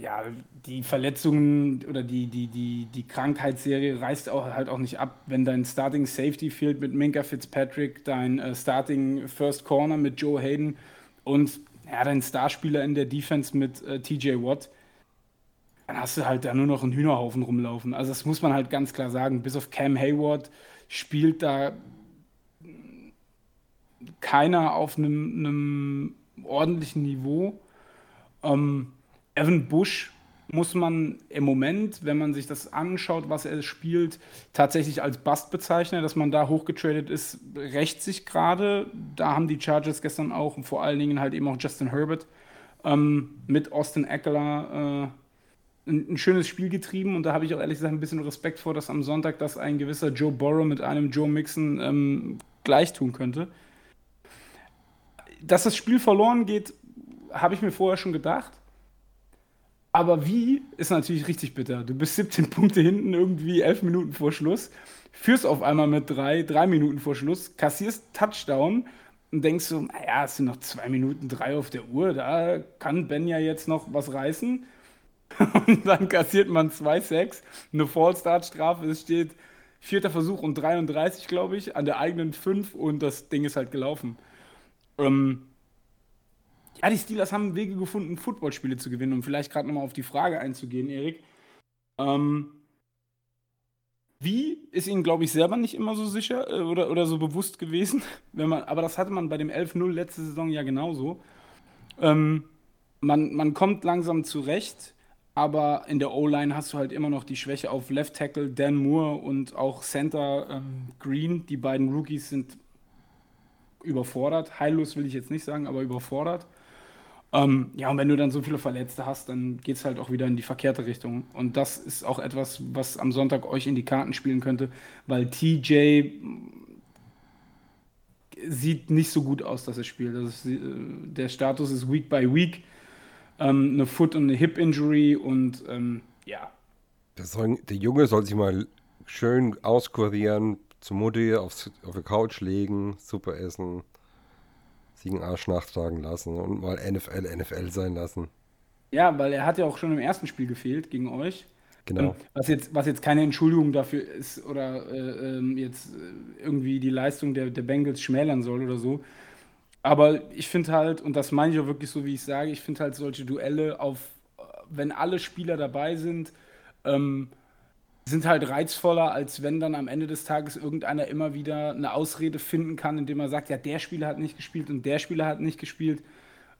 ja, die Verletzungen oder die, die, die, die Krankheitsserie reißt auch halt auch nicht ab, wenn dein Starting Safety Field mit Minka Fitzpatrick, dein äh, Starting First Corner mit Joe Hayden, und ja, dein Starspieler in der Defense mit äh, TJ Watt, dann hast du halt da nur noch einen Hühnerhaufen rumlaufen. Also das muss man halt ganz klar sagen. Bis auf Cam Hayward spielt da keiner auf einem, ordentlichen Niveau. Ähm, Evan Bush muss man im Moment, wenn man sich das anschaut, was er spielt, tatsächlich als Bust bezeichnen, dass man da hochgetradet ist, rächt sich gerade. Da haben die Chargers gestern auch und vor allen Dingen halt eben auch Justin Herbert ähm, mit Austin Eckler äh, ein, schönes Spiel getrieben und da habe ich auch ehrlich gesagt ein bisschen Respekt vor, dass am Sonntag das ein gewisser Joe Burrow mit einem Joe Mixon ähm, gleich tun könnte. Dass das Spiel verloren geht, habe ich mir vorher schon gedacht. Aber wie ist natürlich richtig bitter. Du bist 17 Punkte hinten, irgendwie 11 Minuten vor Schluss, führst auf einmal mit drei, drei Minuten vor Schluss, kassierst Touchdown und denkst so, naja, es sind noch zwei Minuten drei auf der Uhr, da kann Ben ja jetzt noch was reißen. Und dann kassiert man zwei Sacks, eine Fallstart-Strafe, es steht vierter Versuch und 33, glaube ich, an der eigenen 5 und das Ding ist halt gelaufen. Ähm, ja, die Steelers haben Wege gefunden, Footballspiele zu gewinnen, um vielleicht gerade nochmal auf die Frage einzugehen, Erik. Ähm, wie ist ihnen, glaube ich, selber nicht immer so sicher äh, oder, oder so bewusst gewesen. Wenn man, aber das hatte man bei dem 11-0 letzte Saison ja genauso. Ähm, man, man kommt langsam zurecht, aber in der O-Line hast du halt immer noch die Schwäche auf Left Tackle Dan Moore und auch Center ähm, Green. Die beiden Rookies sind überfordert. Heillos will ich jetzt nicht sagen, aber überfordert. Ähm, ja, und wenn du dann so viele Verletzte hast, dann geht es halt auch wieder in die verkehrte Richtung. Und das ist auch etwas, was am Sonntag euch in die Karten spielen könnte, weil TJ sieht nicht so gut aus, dass er spielt. Ist, äh, der Status ist Week by Week. Ähm, eine Foot- und eine Hip-Injury und ähm, ja. Soll, der Junge soll sich mal schön auskurieren, zur Mutti aufs, auf die Couch legen, super essen sich einen Arsch nachtragen lassen und mal NFL, NFL sein lassen. Ja, weil er hat ja auch schon im ersten Spiel gefehlt gegen euch. Genau. Was jetzt, was jetzt keine Entschuldigung dafür ist oder äh, ähm, jetzt äh, irgendwie die Leistung der, der Bengals schmälern soll oder so. Aber ich finde halt, und das meine ich auch wirklich so, wie ich sage, ich finde halt solche Duelle auf, wenn alle Spieler dabei sind, ähm, sind halt reizvoller, als wenn dann am Ende des Tages irgendeiner immer wieder eine Ausrede finden kann, indem er sagt, ja, der Spieler hat nicht gespielt und der Spieler hat nicht gespielt.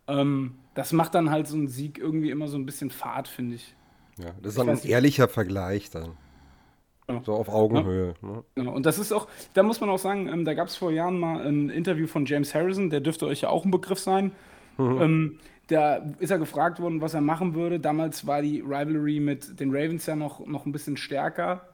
Ähm, das macht dann halt so einen Sieg irgendwie immer so ein bisschen fad, finde ich. Ja, das ist dann ein ehrlicher Vergleich dann. Ja. So auf Augenhöhe. Ja. Ne? Genau. Und das ist auch, da muss man auch sagen, ähm, da gab es vor Jahren mal ein Interview von James Harrison, der dürfte euch ja auch ein Begriff sein. Mhm. Ähm, da ist er gefragt worden, was er machen würde. Damals war die Rivalry mit den Ravens ja noch, noch ein bisschen stärker.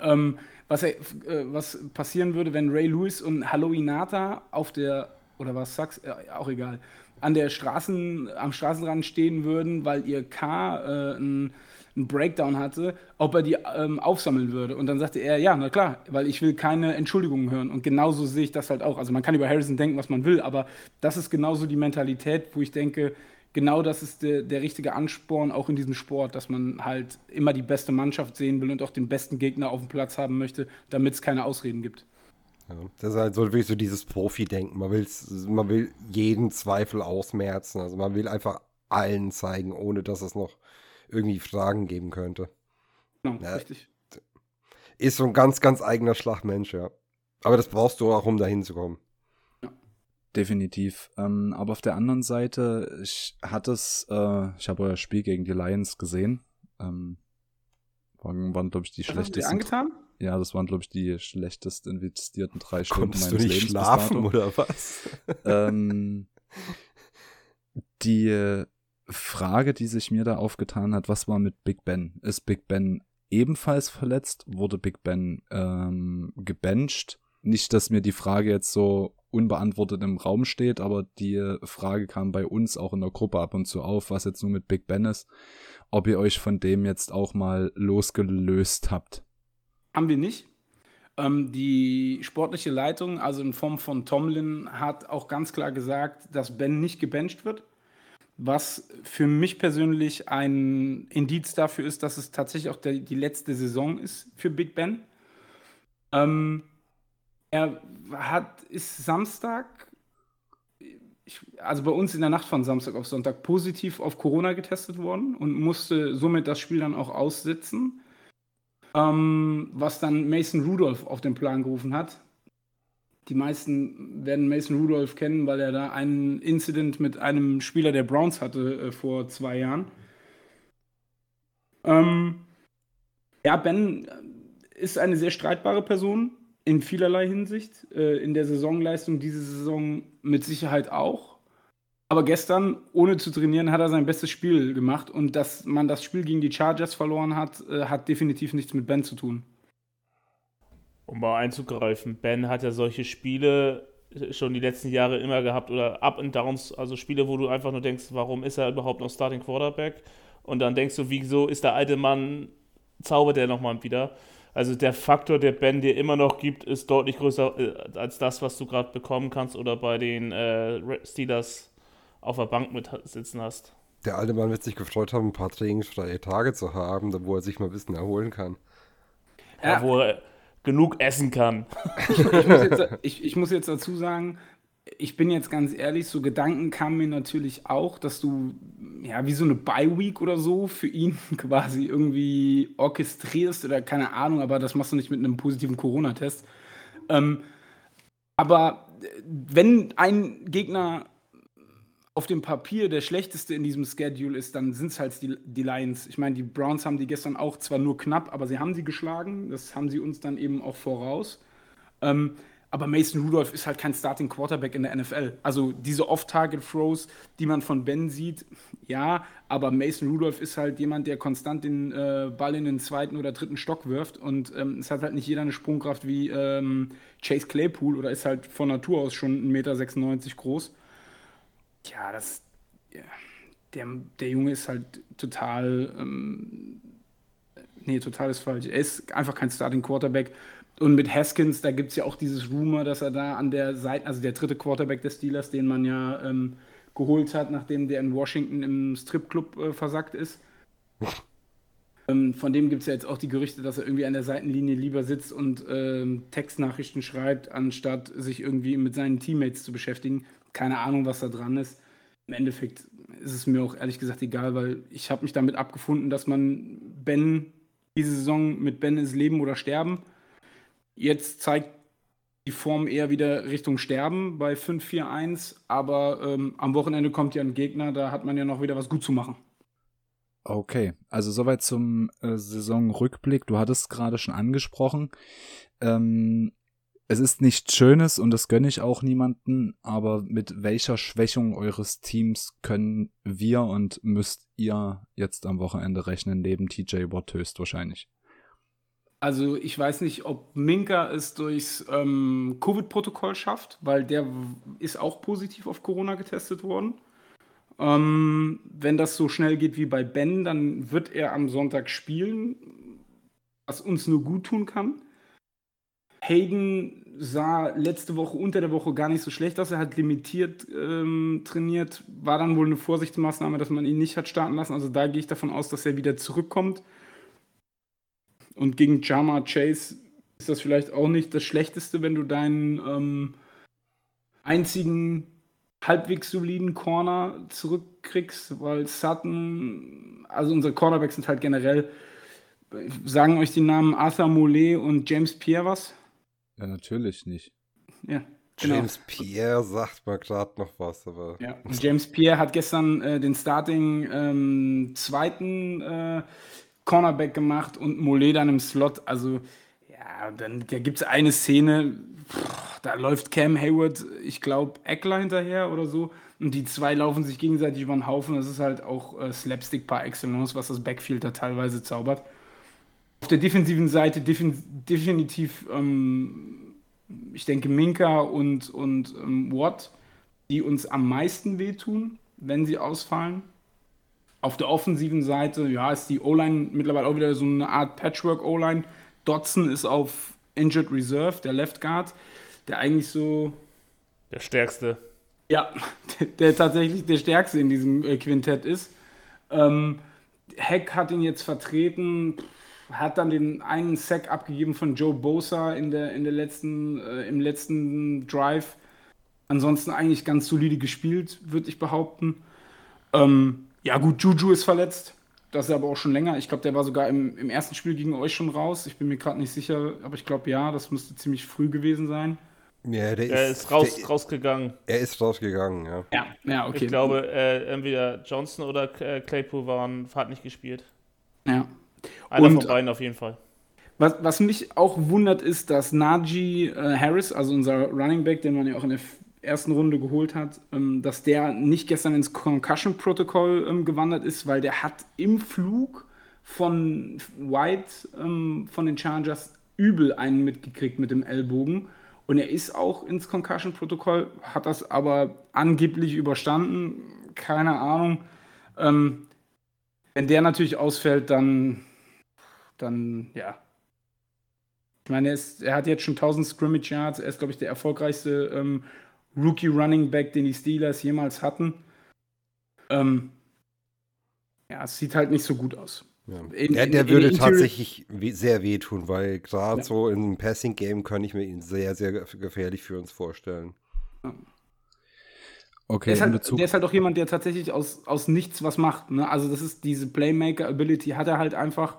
Ähm, was, er, äh, was passieren würde, wenn Ray Lewis und Halloweenata auf der, oder was sagst äh, auch egal, an der Straßen, am Straßenrand stehen würden, weil ihr Car äh, ein einen Breakdown hatte, ob er die ähm, aufsammeln würde. Und dann sagte er, ja, na klar, weil ich will keine Entschuldigungen hören. Und genauso sehe ich das halt auch. Also man kann über Harrison denken, was man will, aber das ist genauso die Mentalität, wo ich denke, genau das ist der, der richtige Ansporn auch in diesem Sport, dass man halt immer die beste Mannschaft sehen will und auch den besten Gegner auf dem Platz haben möchte, damit es keine Ausreden gibt. Das ist halt so wirklich so dieses Profi-Denken. Man, man will jeden Zweifel ausmerzen. Also man will einfach allen zeigen, ohne dass es noch irgendwie Fragen geben könnte. Genau, ja, richtig. Ist so ein ganz, ganz eigener Schlagmensch, ja. Aber das brauchst du auch, um dahin zu kommen. Ja. Definitiv. Ähm, aber auf der anderen Seite, ich hatte es, äh, ich habe euer Spiel gegen die Lions gesehen. Ähm, waren, waren glaube ich, die Was schlechtesten. Hast du dir angetan? Ja, das waren, glaube ich, die schlechtest investierten drei Stunden Konntest meines du nicht Lebens. schlafen oder was? ähm, die Frage, die sich mir da aufgetan hat, was war mit Big Ben? Ist Big Ben ebenfalls verletzt? Wurde Big Ben ähm, gebencht? Nicht, dass mir die Frage jetzt so unbeantwortet im Raum steht, aber die Frage kam bei uns auch in der Gruppe ab und zu auf, was jetzt nur mit Big Ben ist, ob ihr euch von dem jetzt auch mal losgelöst habt. Haben wir nicht. Ähm, die sportliche Leitung, also in Form von Tomlin, hat auch ganz klar gesagt, dass Ben nicht gebencht wird was für mich persönlich ein Indiz dafür ist, dass es tatsächlich auch der, die letzte Saison ist für Big Ben. Ähm, er hat, ist Samstag ich, also bei uns in der Nacht von Samstag auf Sonntag positiv auf Corona getestet worden und musste somit das Spiel dann auch aussitzen. Ähm, was dann Mason Rudolph auf den Plan gerufen hat. Die meisten werden Mason Rudolph kennen, weil er da einen Incident mit einem Spieler der Browns hatte äh, vor zwei Jahren. Ähm, ja, Ben ist eine sehr streitbare Person in vielerlei Hinsicht. Äh, in der Saisonleistung diese Saison mit Sicherheit auch. Aber gestern, ohne zu trainieren, hat er sein bestes Spiel gemacht. Und dass man das Spiel gegen die Chargers verloren hat, äh, hat definitiv nichts mit Ben zu tun um mal einzugreifen, Ben hat ja solche Spiele schon die letzten Jahre immer gehabt oder Up and Downs, also Spiele, wo du einfach nur denkst, warum ist er überhaupt noch Starting Quarterback? Und dann denkst du, wieso ist der alte Mann, zaubert er nochmal wieder? Also der Faktor, der Ben dir immer noch gibt, ist deutlich größer äh, als das, was du gerade bekommen kannst oder bei den äh, Steelers auf der Bank mit sitzen hast. Der alte Mann wird sich gefreut haben, ein paar trainingsfreie Tage zu haben, wo er sich mal ein bisschen erholen kann. Ja, ja wo er genug essen kann. Ich, ich, muss jetzt, ich, ich, muss jetzt, dazu sagen, ich bin jetzt ganz ehrlich, so Gedanken kamen mir natürlich auch, dass du ja wie so eine Bye-Week oder so für ihn quasi irgendwie orchestrierst oder keine Ahnung, aber das machst du nicht mit einem positiven Corona-Test. Ähm, aber wenn ein Gegner auf dem Papier der schlechteste in diesem Schedule ist, dann sind es halt die, die Lions. Ich meine, die Browns haben die gestern auch zwar nur knapp, aber sie haben sie geschlagen. Das haben sie uns dann eben auch voraus. Ähm, aber Mason Rudolph ist halt kein Starting Quarterback in der NFL. Also diese Off-Target-Throws, die man von Ben sieht, ja, aber Mason Rudolph ist halt jemand, der konstant den äh, Ball in den zweiten oder dritten Stock wirft und ähm, es hat halt nicht jeder eine Sprungkraft wie ähm, Chase Claypool oder ist halt von Natur aus schon 1,96 Meter groß. Ja, das. Ja, der, der Junge ist halt total. Ähm, nee, total ist falsch. Er ist einfach kein Starting Quarterback. Und mit Haskins, da gibt es ja auch dieses Rumor, dass er da an der Seite, also der dritte Quarterback des Steelers, den man ja ähm, geholt hat, nachdem der in Washington im Stripclub äh, versackt ist. ähm, von dem gibt es ja jetzt auch die Gerüchte, dass er irgendwie an der Seitenlinie lieber sitzt und ähm, Textnachrichten schreibt, anstatt sich irgendwie mit seinen Teammates zu beschäftigen. Keine Ahnung, was da dran ist. Im Endeffekt ist es mir auch ehrlich gesagt egal, weil ich habe mich damit abgefunden, dass man Ben diese Saison mit Ben ist Leben oder Sterben. Jetzt zeigt die Form eher wieder Richtung Sterben bei 5-4-1, aber ähm, am Wochenende kommt ja ein Gegner, da hat man ja noch wieder was gut zu machen. Okay, also soweit zum äh, Saisonrückblick. Du hattest gerade schon angesprochen. Ähm, es ist nichts Schönes und das gönne ich auch niemanden, aber mit welcher Schwächung eures Teams können wir und müsst ihr jetzt am Wochenende rechnen, neben TJ Watt höchstwahrscheinlich? Also ich weiß nicht, ob Minka es durchs ähm, Covid-Protokoll schafft, weil der ist auch positiv auf Corona getestet worden. Ähm, wenn das so schnell geht wie bei Ben, dann wird er am Sonntag spielen, was uns nur gut tun kann. Hayden sah letzte Woche unter der Woche gar nicht so schlecht aus. Er hat limitiert ähm, trainiert. War dann wohl eine Vorsichtsmaßnahme, dass man ihn nicht hat starten lassen. Also da gehe ich davon aus, dass er wieder zurückkommt. Und gegen Jama Chase ist das vielleicht auch nicht das Schlechteste, wenn du deinen ähm, einzigen halbwegs soliden Corner zurückkriegst, weil Sutton, also unsere Cornerbacks sind halt generell, sagen euch die Namen Arthur Mollet und James Pierre was? Ja, natürlich nicht. Ja. Genau. James Pierre sagt mal gerade noch was, aber. Ja, James Pierre hat gestern äh, den Starting ähm, zweiten äh, Cornerback gemacht und Mollet dann im Slot. Also, ja, dann da gibt es eine Szene, pff, da läuft Cam Hayward, ich glaube, Eckler hinterher oder so. Und die zwei laufen sich gegenseitig über den Haufen. Das ist halt auch äh, Slapstick par excellence, was das Backfield da teilweise zaubert. Auf der defensiven Seite defin definitiv, ähm, ich denke, Minka und, und ähm, Watt, die uns am meisten wehtun, wenn sie ausfallen. Auf der offensiven Seite, ja, ist die O-Line mittlerweile auch wieder so eine Art Patchwork-O-Line. Dodson ist auf Injured Reserve, der Left Guard, der eigentlich so. Der stärkste. Ja, der, tatsächlich der stärkste in diesem äh, Quintett ist. Ähm, Heck hat ihn jetzt vertreten hat dann den einen Sack abgegeben von Joe Bosa in der, in der letzten, äh, im letzten Drive. ansonsten eigentlich ganz solide gespielt, würde ich behaupten. Ähm, ja, gut, Juju ist verletzt. Das ist aber auch schon länger. Ich glaube, der war sogar im, im ersten Spiel gegen euch schon raus. Ich bin mir gerade nicht sicher, aber ich glaube ja, das müsste ziemlich früh gewesen sein. Ja, der Er ist, ist raus, der, rausgegangen. Er ist rausgegangen, ja. Ja, ja, okay. Ich glaube, äh, entweder Johnson oder äh, Claypool waren, hat nicht gespielt. Ja. Einer Und- von beiden auf jeden Fall. Was, was mich auch wundert, ist, dass Najee äh, Harris, also unser Running Back, den man ja auch in der ersten Runde geholt hat, ähm, dass der nicht gestern ins Concussion-Protokoll ähm, gewandert ist, weil der hat im Flug von White ähm, von den Chargers übel einen mitgekriegt mit dem Ellbogen. Und er ist auch ins Concussion-Protokoll, hat das aber angeblich überstanden. Keine Ahnung. Ähm, wenn der natürlich ausfällt, dann, dann ja, ich meine, er, ist, er hat jetzt schon 1000 Scrimmage Yards. Er ist, glaube ich, der erfolgreichste ähm, Rookie Running Back, den die Steelers jemals hatten. Ähm, ja, es sieht halt nicht so gut aus. ja. In- der in- der in würde Interior- tatsächlich we sehr wehtun, weil gerade Ja. so im Passing-Game kann ich mir ihn sehr, sehr ge- gefährlich für uns vorstellen. Okay, Der ist, in halt, der ist halt auch jemand, der tatsächlich aus, aus nichts was macht. Ne? Also, das ist diese Playmaker-Ability, hat er halt einfach.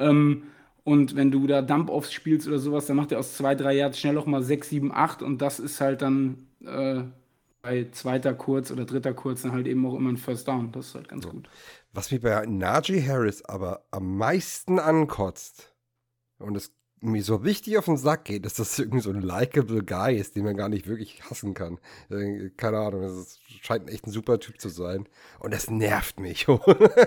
Ähm, und wenn du da Dump-Offs spielst oder sowas, dann macht er aus zwei, drei Yards schnell auch mal 6, 7, 8. Und das ist halt dann äh, bei zweiter Kurz oder dritter Kurz dann halt eben auch immer ein First Down. Das ist halt ganz gut. Was mir bei Najee Harris aber am meisten ankotzt und es mir so richtig auf den Sack geht, dass das irgendwie so ein likable Guy ist, den man gar nicht wirklich hassen kann. Äh, Keine Ahnung, das ist, scheint echt ein super Typ zu sein. Und das nervt mich.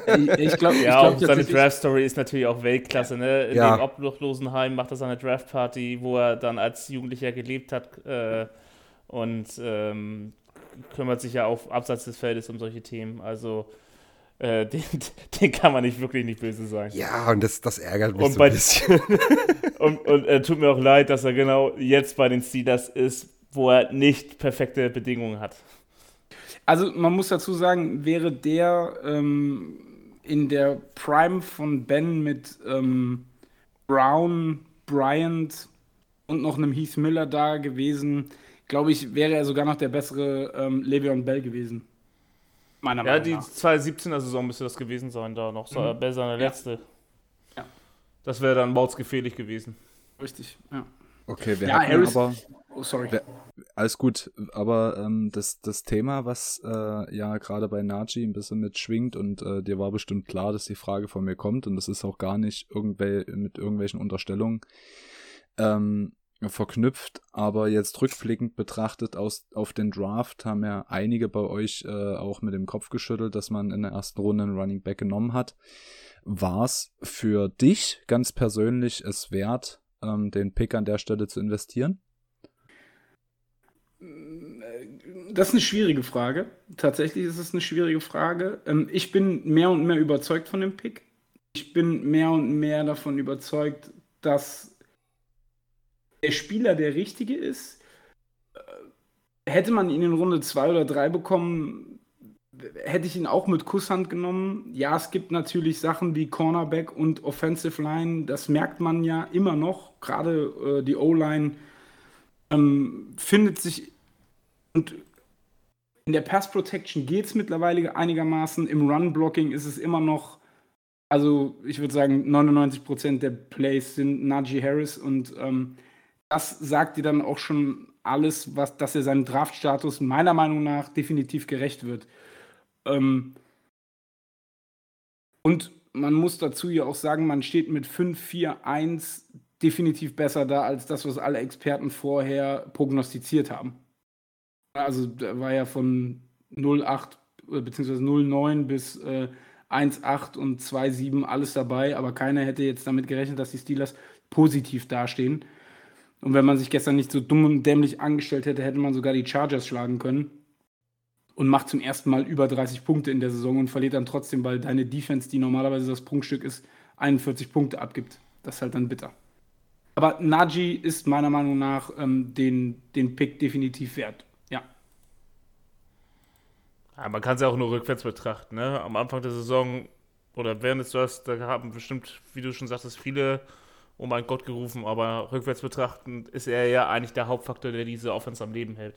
Ich, ich glaube, Ja, glaub, seine tatsächlich- Draft-Story ist natürlich auch Weltklasse. Ne? In Ja. dem Obdachlosenheim macht er seine Draft-Party, wo er dann als Jugendlicher gelebt hat äh, und ähm, kümmert sich ja auch abseits des Feldes um solche Themen. Also äh, den, den kann man nicht wirklich nicht böse sein. ja, und das, das ärgert mich Und so ein bisschen. Und, und äh, tut mir auch leid, dass er genau jetzt bei den Steelers ist, wo er nicht perfekte Bedingungen hat. Also man muss dazu sagen, wäre der ähm, in der Prime von Ben mit ähm, Brown, Bryant und noch einem Heath Miller da gewesen, glaube ich, wäre er sogar noch der bessere ähm, Le'Veon Bell gewesen. Meiner Ja, Meinung die nach. 2017er Saison müsste das gewesen sein, da noch. So, Mhm. Bell seine Ja. letzte. Das wäre dann mordsgefährlich gewesen. Richtig, ja. Okay, wir Ja, hatten Harris- aber Oh, sorry. Wer- alles gut, aber ähm, das, das Thema, was äh, ja gerade bei Naji ein bisschen mitschwingt und äh, dir war bestimmt klar, dass die Frage von mir kommt und das ist auch gar nicht irgendwel mit irgendwelchen Unterstellungen ähm, verknüpft, aber jetzt rückblickend betrachtet aus, auf den Draft haben ja einige bei euch äh, auch mit dem Kopf geschüttelt, dass man in der ersten Runde einen Running Back genommen hat. War es für dich ganz persönlich es wert, ähm, den Pick an der Stelle zu investieren? Das ist eine schwierige Frage. Tatsächlich ist es eine schwierige Frage. Ähm, ich bin mehr und mehr überzeugt von dem Pick. Ich bin mehr und mehr davon überzeugt, dass der Spieler der richtige ist. Äh, Hätte man ihn in Runde 2 oder 3 bekommen, hätte ich ihn auch mit Kusshand genommen. Ja, es gibt natürlich Sachen wie Cornerback und Offensive Line, das merkt man ja immer noch. Gerade äh, die O-Line ähm, findet sich und in der Pass Protection geht es mittlerweile einigermaßen. Im Run Blocking ist es immer noch, also ich würde sagen, 99% der Plays sind Najee Harris und ähm, das sagt dir dann auch schon alles, was, dass er seinem Draftstatus meiner Meinung nach definitiv gerecht wird. Ähm, und man muss dazu ja auch sagen, man steht mit 5-4-1 definitiv besser da als das, was alle Experten vorher prognostiziert haben. Also da war ja von 0,8 äh, bzw. 0,9 bis äh, 1,8 und 2,7 alles dabei, aber keiner hätte jetzt damit gerechnet, dass die Steelers positiv dastehen. Und wenn man sich gestern nicht so dumm und dämlich angestellt hätte, hätte man sogar die Chargers schlagen können. Und macht zum ersten Mal über 30 Punkte in der Saison und verliert dann trotzdem, weil deine Defense, die normalerweise das Prunkstück ist, 41 Punkte abgibt. Das ist halt dann bitter. Aber Najee ist meiner Meinung nach ähm, den, den Pick definitiv wert. Ja. Ja, man kann es ja auch nur rückwärts betrachten. Ne? Am Anfang der Saison oder während des Drafts, da haben bestimmt, wie du schon sagtest, viele oh mein Gott gerufen, aber rückwärts betrachtend ist er ja eigentlich der Hauptfaktor, der diese Offense am Leben hält.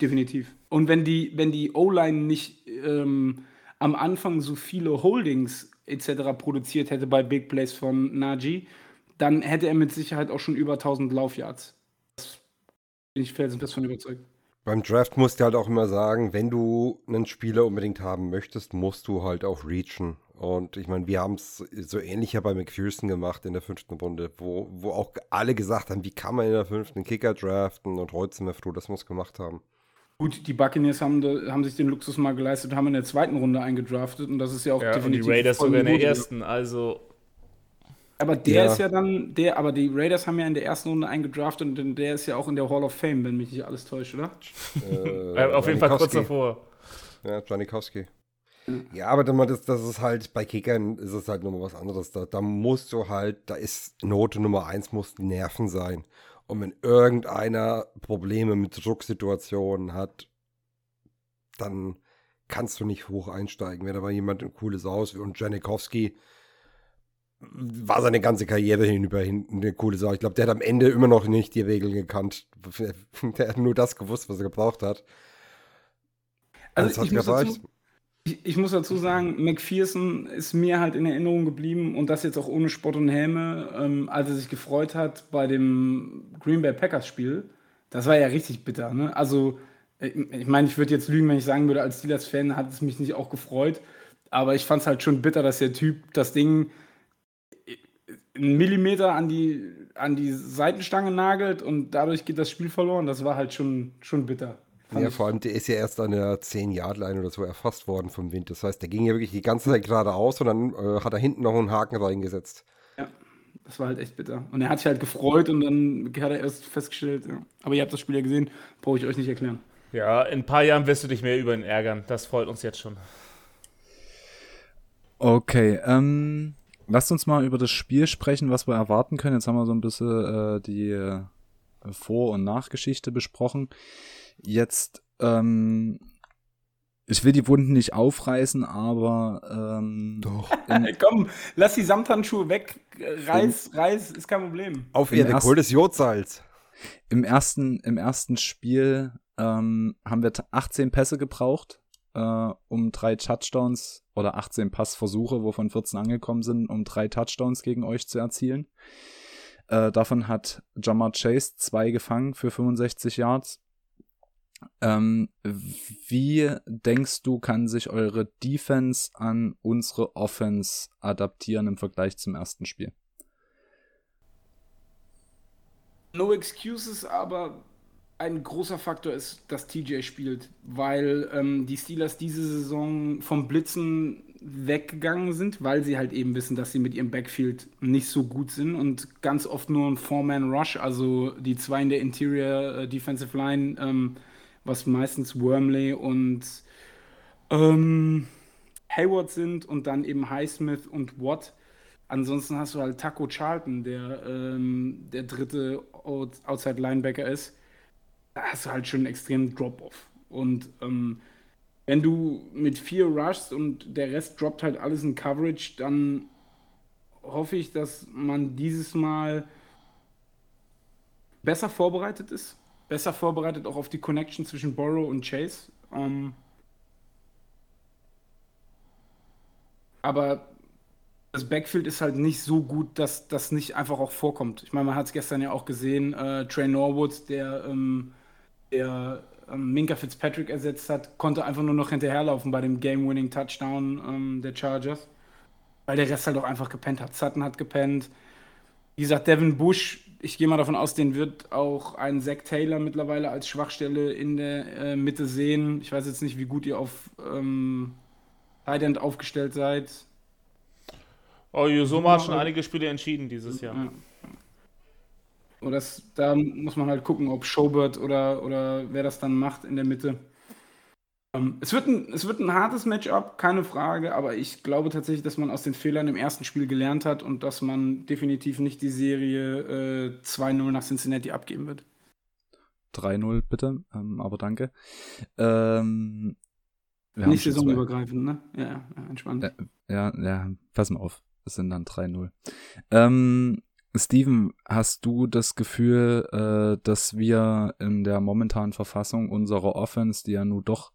Definitiv. Und wenn die, wenn die O-Line nicht ähm, am Anfang so viele Holdings etc. produziert hätte bei Big Plays von Najee, dann hätte er mit Sicherheit auch schon über 1000 Laufyards. Das bin ich felsenfest von überzeugt. Beim Draft musst du halt auch immer sagen, wenn du einen Spieler unbedingt haben möchtest, musst du halt auch reachen. Und ich meine, wir haben es so ähnlich ja bei McPherson gemacht in der fünften Runde, wo, wo auch alle gesagt haben, wie kann man in der fünften Kicker draften? Und heute sind wir froh, dass wir es gemacht haben. Gut, die Buccaneers haben, haben sich den Luxus mal geleistet, und haben in der zweiten Runde eingedraftet und das ist ja auch ja, definitiv. Und die Raiders sogar in der ersten, also. Aber der ja. ist ja dann, der, aber die Raiders haben ja in der ersten Runde eingedraftet und der ist ja auch in der Hall of Fame, wenn mich nicht alles täuscht, oder? Äh, auf jeden Fall kurz davor. Ja, Janikowski. Ja, aber das, das ist halt, bei Kickern ist es halt nochmal was anderes. Da, da musst du halt, da ist Note Nummer eins, muss die Nerven sein. Und wenn irgendeiner Probleme mit Drucksituationen hat, dann kannst du nicht hoch einsteigen. Wenn da mal jemand ein cooles Aus und Janikowski war seine ganze Karriere hinüber eine coole Sache. Ich glaube, der hat am Ende immer noch nicht die Regeln gekannt. Der hat nur das gewusst, was er gebraucht hat. Also das hat ich, muss dazu, ich, ich, muss dazu sagen, McPherson ist mir halt in Erinnerung geblieben und das jetzt auch ohne Spott und Häme, ähm, als er sich gefreut hat bei dem Green Bay Packers Spiel. Das war ja richtig bitter. Ne? Also, äh, ich meine, ich würde jetzt lügen, wenn ich sagen würde, als Steelers-Fan hat es mich nicht auch gefreut. Aber ich fand es halt schon bitter, dass der Typ das Ding einen Millimeter an die, an die Seitenstange nagelt und dadurch geht das Spiel verloren. Das war halt schon, schon bitter. Ja, vor allem, der ist ja erst an der 10-Yard-Line oder so erfasst worden vom Wind. Das heißt, der ging ja wirklich die ganze Zeit geradeaus und dann äh, hat er hinten noch einen Haken reingesetzt. Ja, das war halt echt bitter. Und er hat sich halt gefreut und dann hat er erst festgestellt, ja. aber ihr habt das Spiel ja gesehen, brauche ich euch nicht erklären. Ja, in ein paar Jahren wirst du dich mehr über ihn ärgern. Das freut uns jetzt schon. Okay, ähm, lasst uns mal über das Spiel sprechen, was wir erwarten können. Jetzt haben wir so ein bisschen äh, die äh, Vor- und Nachgeschichte besprochen. Jetzt, ähm, ich will die Wunden nicht aufreißen, aber ähm, doch. Komm, lass die Samthandschuhe weg, reiß, reiß, ist kein Problem. Auf ihr das Jodsalz. Im ersten, im ersten Spiel ähm, haben wir 18 Pässe gebraucht, äh, um drei Touchdowns oder 18 Passversuche, wovon 14 angekommen sind, um drei Touchdowns gegen euch zu erzielen. Äh, davon hat Jamar Chase zwei gefangen für 65 Yards. Ähm, wie denkst du, kann sich eure Defense an unsere Offense adaptieren im Vergleich zum ersten Spiel? No excuses, aber ein großer Faktor ist, dass TJ spielt, weil ähm, die Steelers diese Saison vom Blitzen weggegangen sind, weil sie halt eben wissen, dass sie mit ihrem Backfield nicht so gut sind und ganz oft nur ein Four-Man-Rush, also die zwei in der Interior äh, Defensive Line, ähm, was meistens Wormley und ähm, Hayward sind und dann eben Highsmith und Watt. Ansonsten hast du halt Taco Charlton, der ähm, der dritte Outside Linebacker ist. Da hast du halt schon einen extremen Drop-Off. Und ähm, wenn du mit vier rushst und der Rest droppt halt alles in Coverage, dann hoffe ich, dass man dieses Mal besser vorbereitet ist besser vorbereitet, auch auf die Connection zwischen Borrow und Chase. Ähm, aber das Backfield ist halt nicht so gut, dass das nicht einfach auch vorkommt. Ich meine, man hat es gestern ja auch gesehen, äh, Trey Norwood, der, ähm, der ähm, Minka Fitzpatrick ersetzt hat, konnte einfach nur noch hinterherlaufen bei dem Game-Winning-Touchdown ähm, der Chargers, weil der Rest halt auch einfach gepennt hat. Sutton hat gepennt. Wie gesagt, Devin Bush ich gehe mal davon aus, den wird auch ein Zack Taylor mittlerweile als Schwachstelle in der äh, Mitte sehen. Ich weiß jetzt nicht, wie gut ihr auf ähm, End aufgestellt seid. Oh, Yusoma hat schon einige Spiele entschieden dieses Jahr. Ja. Und das, da muss man halt gucken, ob Schobert oder, oder wer das dann macht in der Mitte. Ähm, es, wird ein, es wird ein hartes Matchup, keine Frage, aber ich glaube tatsächlich, dass man aus den Fehlern im ersten Spiel gelernt hat und dass man definitiv nicht die Serie äh, 2-0 nach Cincinnati abgeben wird. 3-0 bitte, ähm, aber danke. Ähm, nicht saisonübergreifend, ne? Ja, ja entspannt. Ja, ja, ja, pass mal auf. Es sind dann 3-0. Ähm, Steven, hast du das Gefühl, äh, dass wir in der momentanen Verfassung unserer Offense, die ja nun doch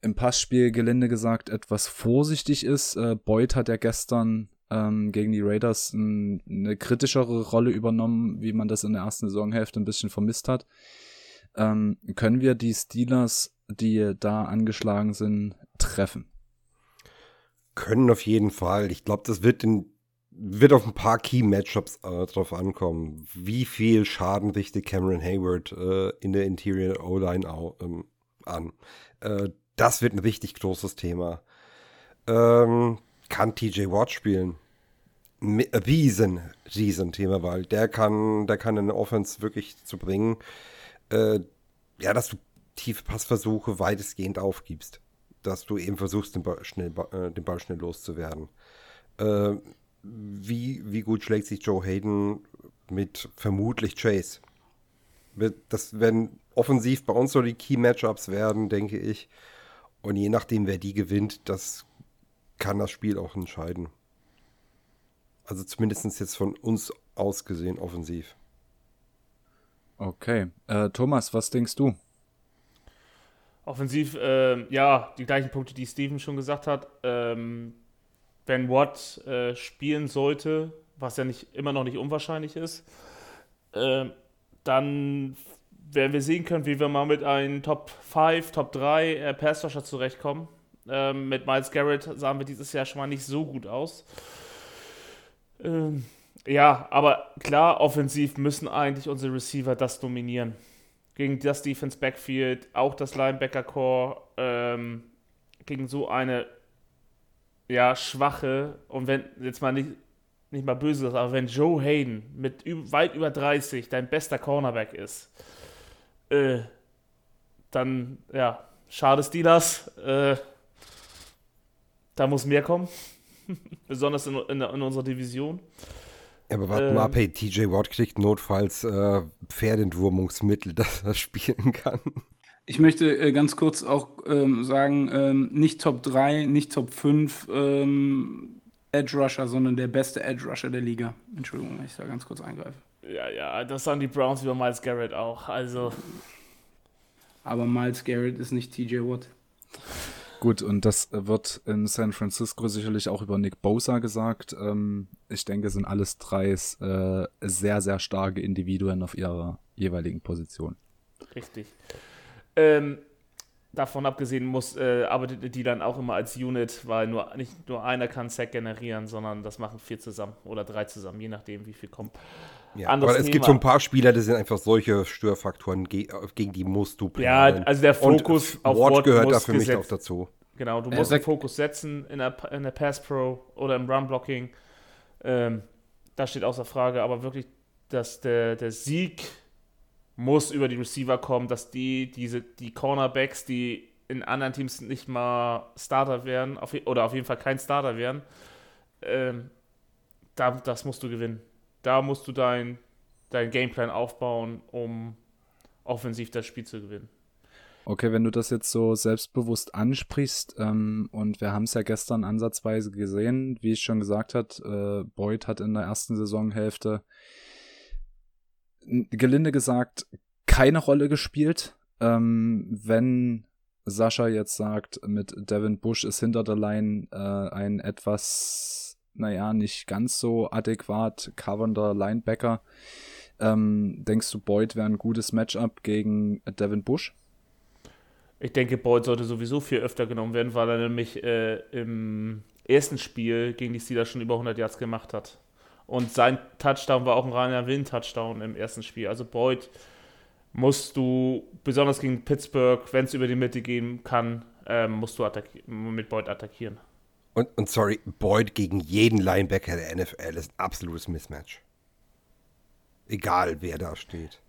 im Passspiel gelinde gesagt etwas vorsichtig ist, äh, Boyd hat ja gestern ähm, gegen die Raiders ein, eine kritischere Rolle übernommen, wie man das in der ersten Saisonhälfte ein bisschen vermisst hat. Ähm, können wir die Steelers, die da angeschlagen sind, treffen? Können auf jeden Fall. Ich glaube, das wird in wird auf ein paar Key-Matchups äh, drauf ankommen. Wie viel Schaden richtet Cameron Hayward äh, in der Interior O-Line ähm, an? Äh, das wird ein richtig großes Thema. Ähm, kann TJ Watt spielen? riesen, riesen Thema, weil der kann, der kann eine Offense wirklich zu bringen, äh, ja, dass du tiefe Passversuche weitestgehend aufgibst. Dass du eben versuchst, den Ball schnell, äh, den Ball schnell loszuwerden. Wie, wie gut schlägt sich Joe Hayden mit vermutlich Chase? Das werden offensiv bei uns so die Key-Matchups werden, denke ich. Und je nachdem, wer die gewinnt, das kann das Spiel auch entscheiden. Also zumindest jetzt von uns aus gesehen offensiv. Okay. Äh, Thomas, was denkst du? Offensiv, äh, ja, die gleichen Punkte, die Steven schon gesagt hat. Ähm, wenn Watt äh, spielen sollte, was ja nicht, immer noch nicht unwahrscheinlich ist, äh, dann werden wir sehen können, wie wir mal mit einem Top 5, Top 3 äh, Passrusher zurechtkommen. Ähm, mit Miles Garrett sahen wir dieses Jahr schon mal nicht so gut aus. Ähm, ja, aber klar, offensiv müssen eigentlich unsere Receiver das dominieren. Gegen das Defense Backfield, auch das Linebacker Core, ähm, gegen so eine ja, schwache, und wenn jetzt mal nicht, nicht mal böse ist, aber wenn Joe Hayden mit weit über 30 dein bester Cornerback ist, äh, dann, ja, schade Steelers. Äh, da muss mehr kommen. Besonders in, in, in, unserer Division. Ja, aber warte ähm, mal ab, hey, TJ Watt kriegt notfalls äh, Pferdentwurmungsmittel, dass er spielen kann. Ich möchte äh, ganz kurz auch ähm, sagen, ähm, nicht Top 3, nicht Top 5 ähm, Edge Rusher, sondern der beste Edge Rusher der Liga. Entschuldigung, wenn ich da ganz kurz eingreife. Ja, ja, das sagen die Browns über Miles Garrett auch. Also. Aber Miles Garrett ist nicht TJ Watt. Gut, und das wird in San Francisco sicherlich auch über Nick Bosa gesagt. Ähm, ich denke, es sind alles drei äh, sehr, sehr starke Individuen auf ihrer jeweiligen Position. Richtig. Ähm, davon abgesehen muss, äh, arbeitet die dann auch immer als Unit, weil nur, nicht nur einer kann Sack generieren, sondern das machen vier zusammen oder drei zusammen, je nachdem, wie viel kommt. Ja, aber es Thema. gibt so ein paar Spieler, das sind einfach solche Störfaktoren, gegen die musst du planen. Ja, also der Fokus Und auf Ward, Ward gehört da für mich auch dazu. Genau, du musst den Fokus setzen in der, in der Pass Pro oder im Run Blocking. Ähm, das steht außer Frage, aber wirklich, dass der, der Sieg muss über die Receiver kommen, dass die, diese, die Cornerbacks, die in anderen Teams nicht mal Starter wären, auf, oder auf jeden Fall kein Starter wären, ähm, da, das musst du gewinnen. Da musst du dein, dein Gameplan aufbauen, um offensiv das Spiel zu gewinnen. Okay, wenn du das jetzt so selbstbewusst ansprichst, ähm, und wir haben es ja gestern ansatzweise gesehen, wie ich schon gesagt hat, äh, Boyd hat in der ersten Saisonhälfte gelinde gesagt keine Rolle gespielt. Ähm, wenn Sascha jetzt sagt, mit Devin Bush ist hinter der Line äh, ein etwas, naja, nicht ganz so adäquat covernder Linebacker, ähm, denkst du, Boyd wäre ein gutes Matchup gegen Devin Bush? Ich denke, Boyd sollte sowieso viel öfter genommen werden, weil er nämlich äh, im ersten Spiel gegen die Steelers schon über 100 Yards gemacht hat. Und sein Touchdown war auch ein reiner Win-Touchdown im ersten Spiel. Also Boyd musst du, besonders gegen Pittsburgh, wenn es über die Mitte gehen kann, ähm, musst du mit Boyd attackieren. Und, und sorry, Boyd gegen jeden Linebacker der NFL ist ein absolutes Mismatch. Egal, wer da steht.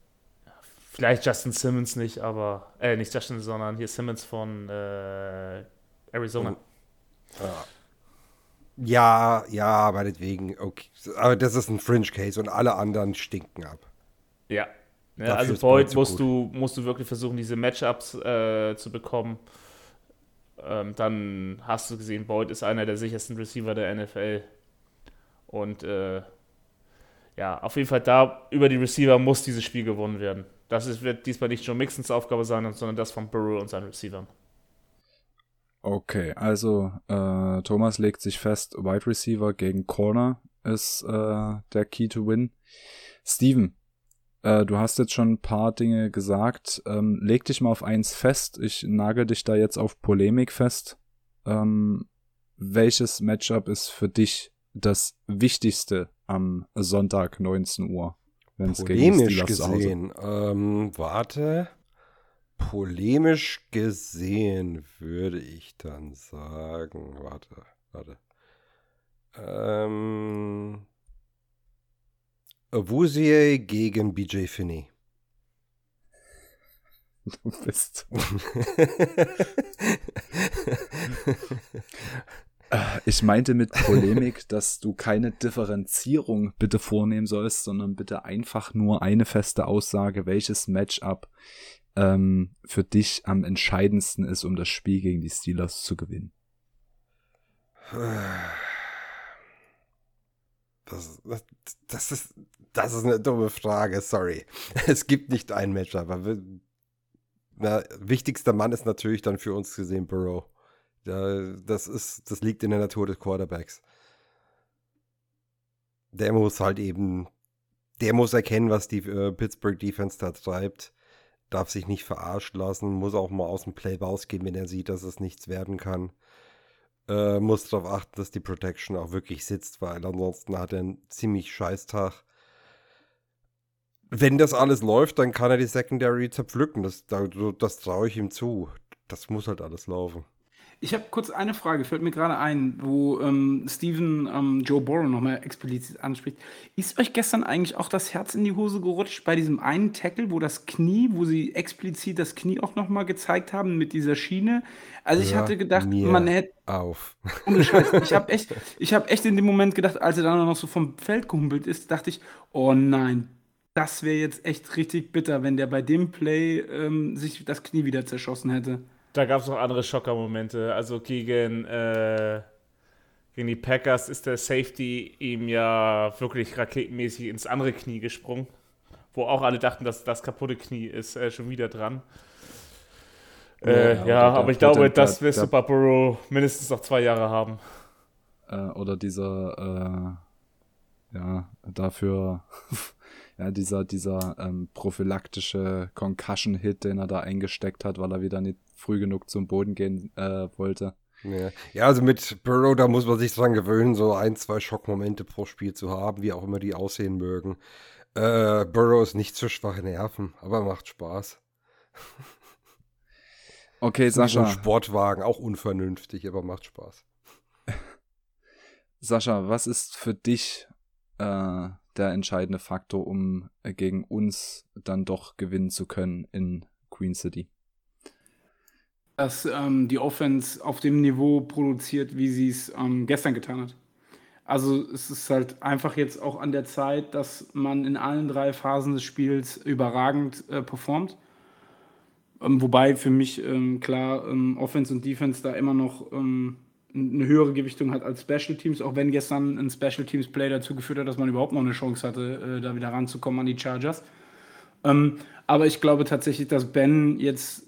Vielleicht Justin Simmons nicht, aber, äh, nicht Justin, sondern hier Simmons von äh, Arizona. Oh. Ja. Ja, ja, meinetwegen. Okay. Aber das ist ein Fringe-Case und alle anderen stinken ab. Ja. ja also Boyd musst du, musst du wirklich versuchen, diese Matchups äh, zu bekommen. Ähm, dann hast du gesehen, Boyd ist einer der sichersten Receiver der NFL. Und äh, ja, auf jeden Fall da über die Receiver muss dieses Spiel gewonnen werden. Das ist, wird diesmal nicht Joe Mixons Aufgabe sein, sondern das von Burrow und seinen Receivern. Okay, also äh, Thomas legt sich fest, Wide Receiver gegen Corner ist äh, der Key to Win. Steven, äh, du hast jetzt schon ein paar Dinge gesagt. Ähm, leg dich mal auf eins fest. Ich nagel dich da jetzt auf Polemik fest. Ähm, welches Matchup ist für dich das Wichtigste am Sonntag 19 Uhr? Wenn es Polemisch gesehen, ähm, warte. Polemisch gesehen würde ich dann sagen, warte, warte. Ähm, Wusie gegen BJ Finney. Du bist. Ich meinte mit Polemik, dass du keine Differenzierung bitte vornehmen sollst, sondern bitte einfach nur eine feste Aussage, welches Matchup ähm, für dich am entscheidendsten ist, um das Spiel gegen die Steelers zu gewinnen. Das, das, das, ist, das ist eine dumme Frage, sorry. Es gibt nicht ein Matchup. Aber na, wichtigster Mann ist natürlich dann für uns gesehen Burrow. Das, ist, das liegt in der Natur des Quarterbacks. Der muss halt eben, der muss erkennen, was die äh, Pittsburgh Defense da treibt. Darf sich nicht verarschen lassen, muss auch mal aus dem Play rausgehen, wenn er sieht, dass es nichts werden kann. Äh, muss darauf achten, dass die Protection auch wirklich sitzt, weil ansonsten hat er einen ziemlich scheiß Tag. Wenn das alles läuft, dann kann er die Secondary zerpflücken. Das, das traue ich ihm zu. Das muss halt alles laufen. Ich habe kurz eine Frage, fällt mir gerade ein, wo ähm, Steven ähm, Joe Burrow nochmal explizit anspricht. Ist euch gestern eigentlich auch das Herz in die Hose gerutscht bei diesem einen Tackle, wo das Knie, wo sie explizit das Knie auch nochmal gezeigt haben mit dieser Schiene? Also ich hatte gedacht, man hätte. Auf. Ohne Scheiß. Ich habe echt, hab echt in dem Moment gedacht, als er dann noch so vom Feld gehumpelt ist, dachte ich, oh nein, das wäre jetzt echt richtig bitter, wenn der bei dem Play ähm, sich das Knie wieder zerschossen hätte. Da gab es noch andere Schocker-Momente. Also gegen, äh, gegen die Packers ist der Safety ihm ja wirklich raketenmäßig ins andere Knie gesprungen. Wo auch alle dachten, dass das kaputte Knie ist äh, schon wieder dran. Äh, ja, ja aber ich glaube, das wirst du Burrow mindestens noch zwei Jahre haben. Äh, oder dieser, äh, ja, dafür ja, dieser, dieser ähm, prophylaktische Concussion-Hit, den er da eingesteckt hat, weil er wieder nicht früh genug zum Boden gehen äh, wollte. Ja. ja, also mit Burrow, da muss man sich dran gewöhnen, so ein, zwei Schockmomente pro Spiel zu haben, wie auch immer die aussehen mögen. Äh, Burrow ist nicht zu schwache Nerven, aber macht Spaß. Okay, Sascha. So ein Sportwagen, auch unvernünftig, aber macht Spaß. Sascha, was ist für dich äh, der entscheidende Faktor, um äh, gegen uns dann doch gewinnen zu können in Queen City. Dass ähm, die Offense auf dem Niveau produziert, wie sie es ähm, gestern getan hat. Also es ist halt einfach jetzt auch an der Zeit, dass man in allen drei Phasen des Spiels überragend äh, performt. Ähm, wobei für mich ähm, klar ähm, Offense und Defense da immer noch ähm, eine höhere Gewichtung hat als Special Teams, auch wenn gestern ein Special Teams Play dazu geführt hat, dass man überhaupt noch eine Chance hatte, äh, da wieder ranzukommen an die Chargers. Ähm, aber ich glaube tatsächlich, dass Ben jetzt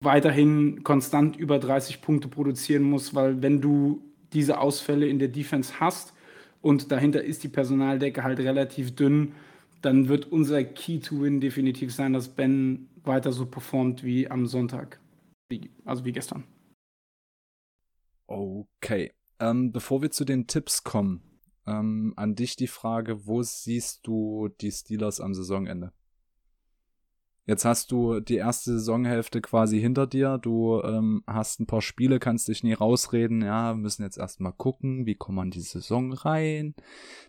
weiterhin konstant über 30 Punkte produzieren muss, weil wenn du diese Ausfälle in der Defense hast und dahinter ist die Personaldecke halt relativ dünn, dann wird unser Key to Win definitiv sein, dass Ben weiter so performt wie am Sonntag. Also wie gestern. Okay. Ähm, bevor wir zu den Tipps kommen, ähm, an dich die Frage, wo siehst du die Steelers am Saisonende? Jetzt hast du die erste Saisonhälfte quasi hinter dir. Du ähm, hast ein paar Spiele, kannst dich nie rausreden. Ja, wir müssen jetzt erstmal gucken, wie kommt man die Saison rein.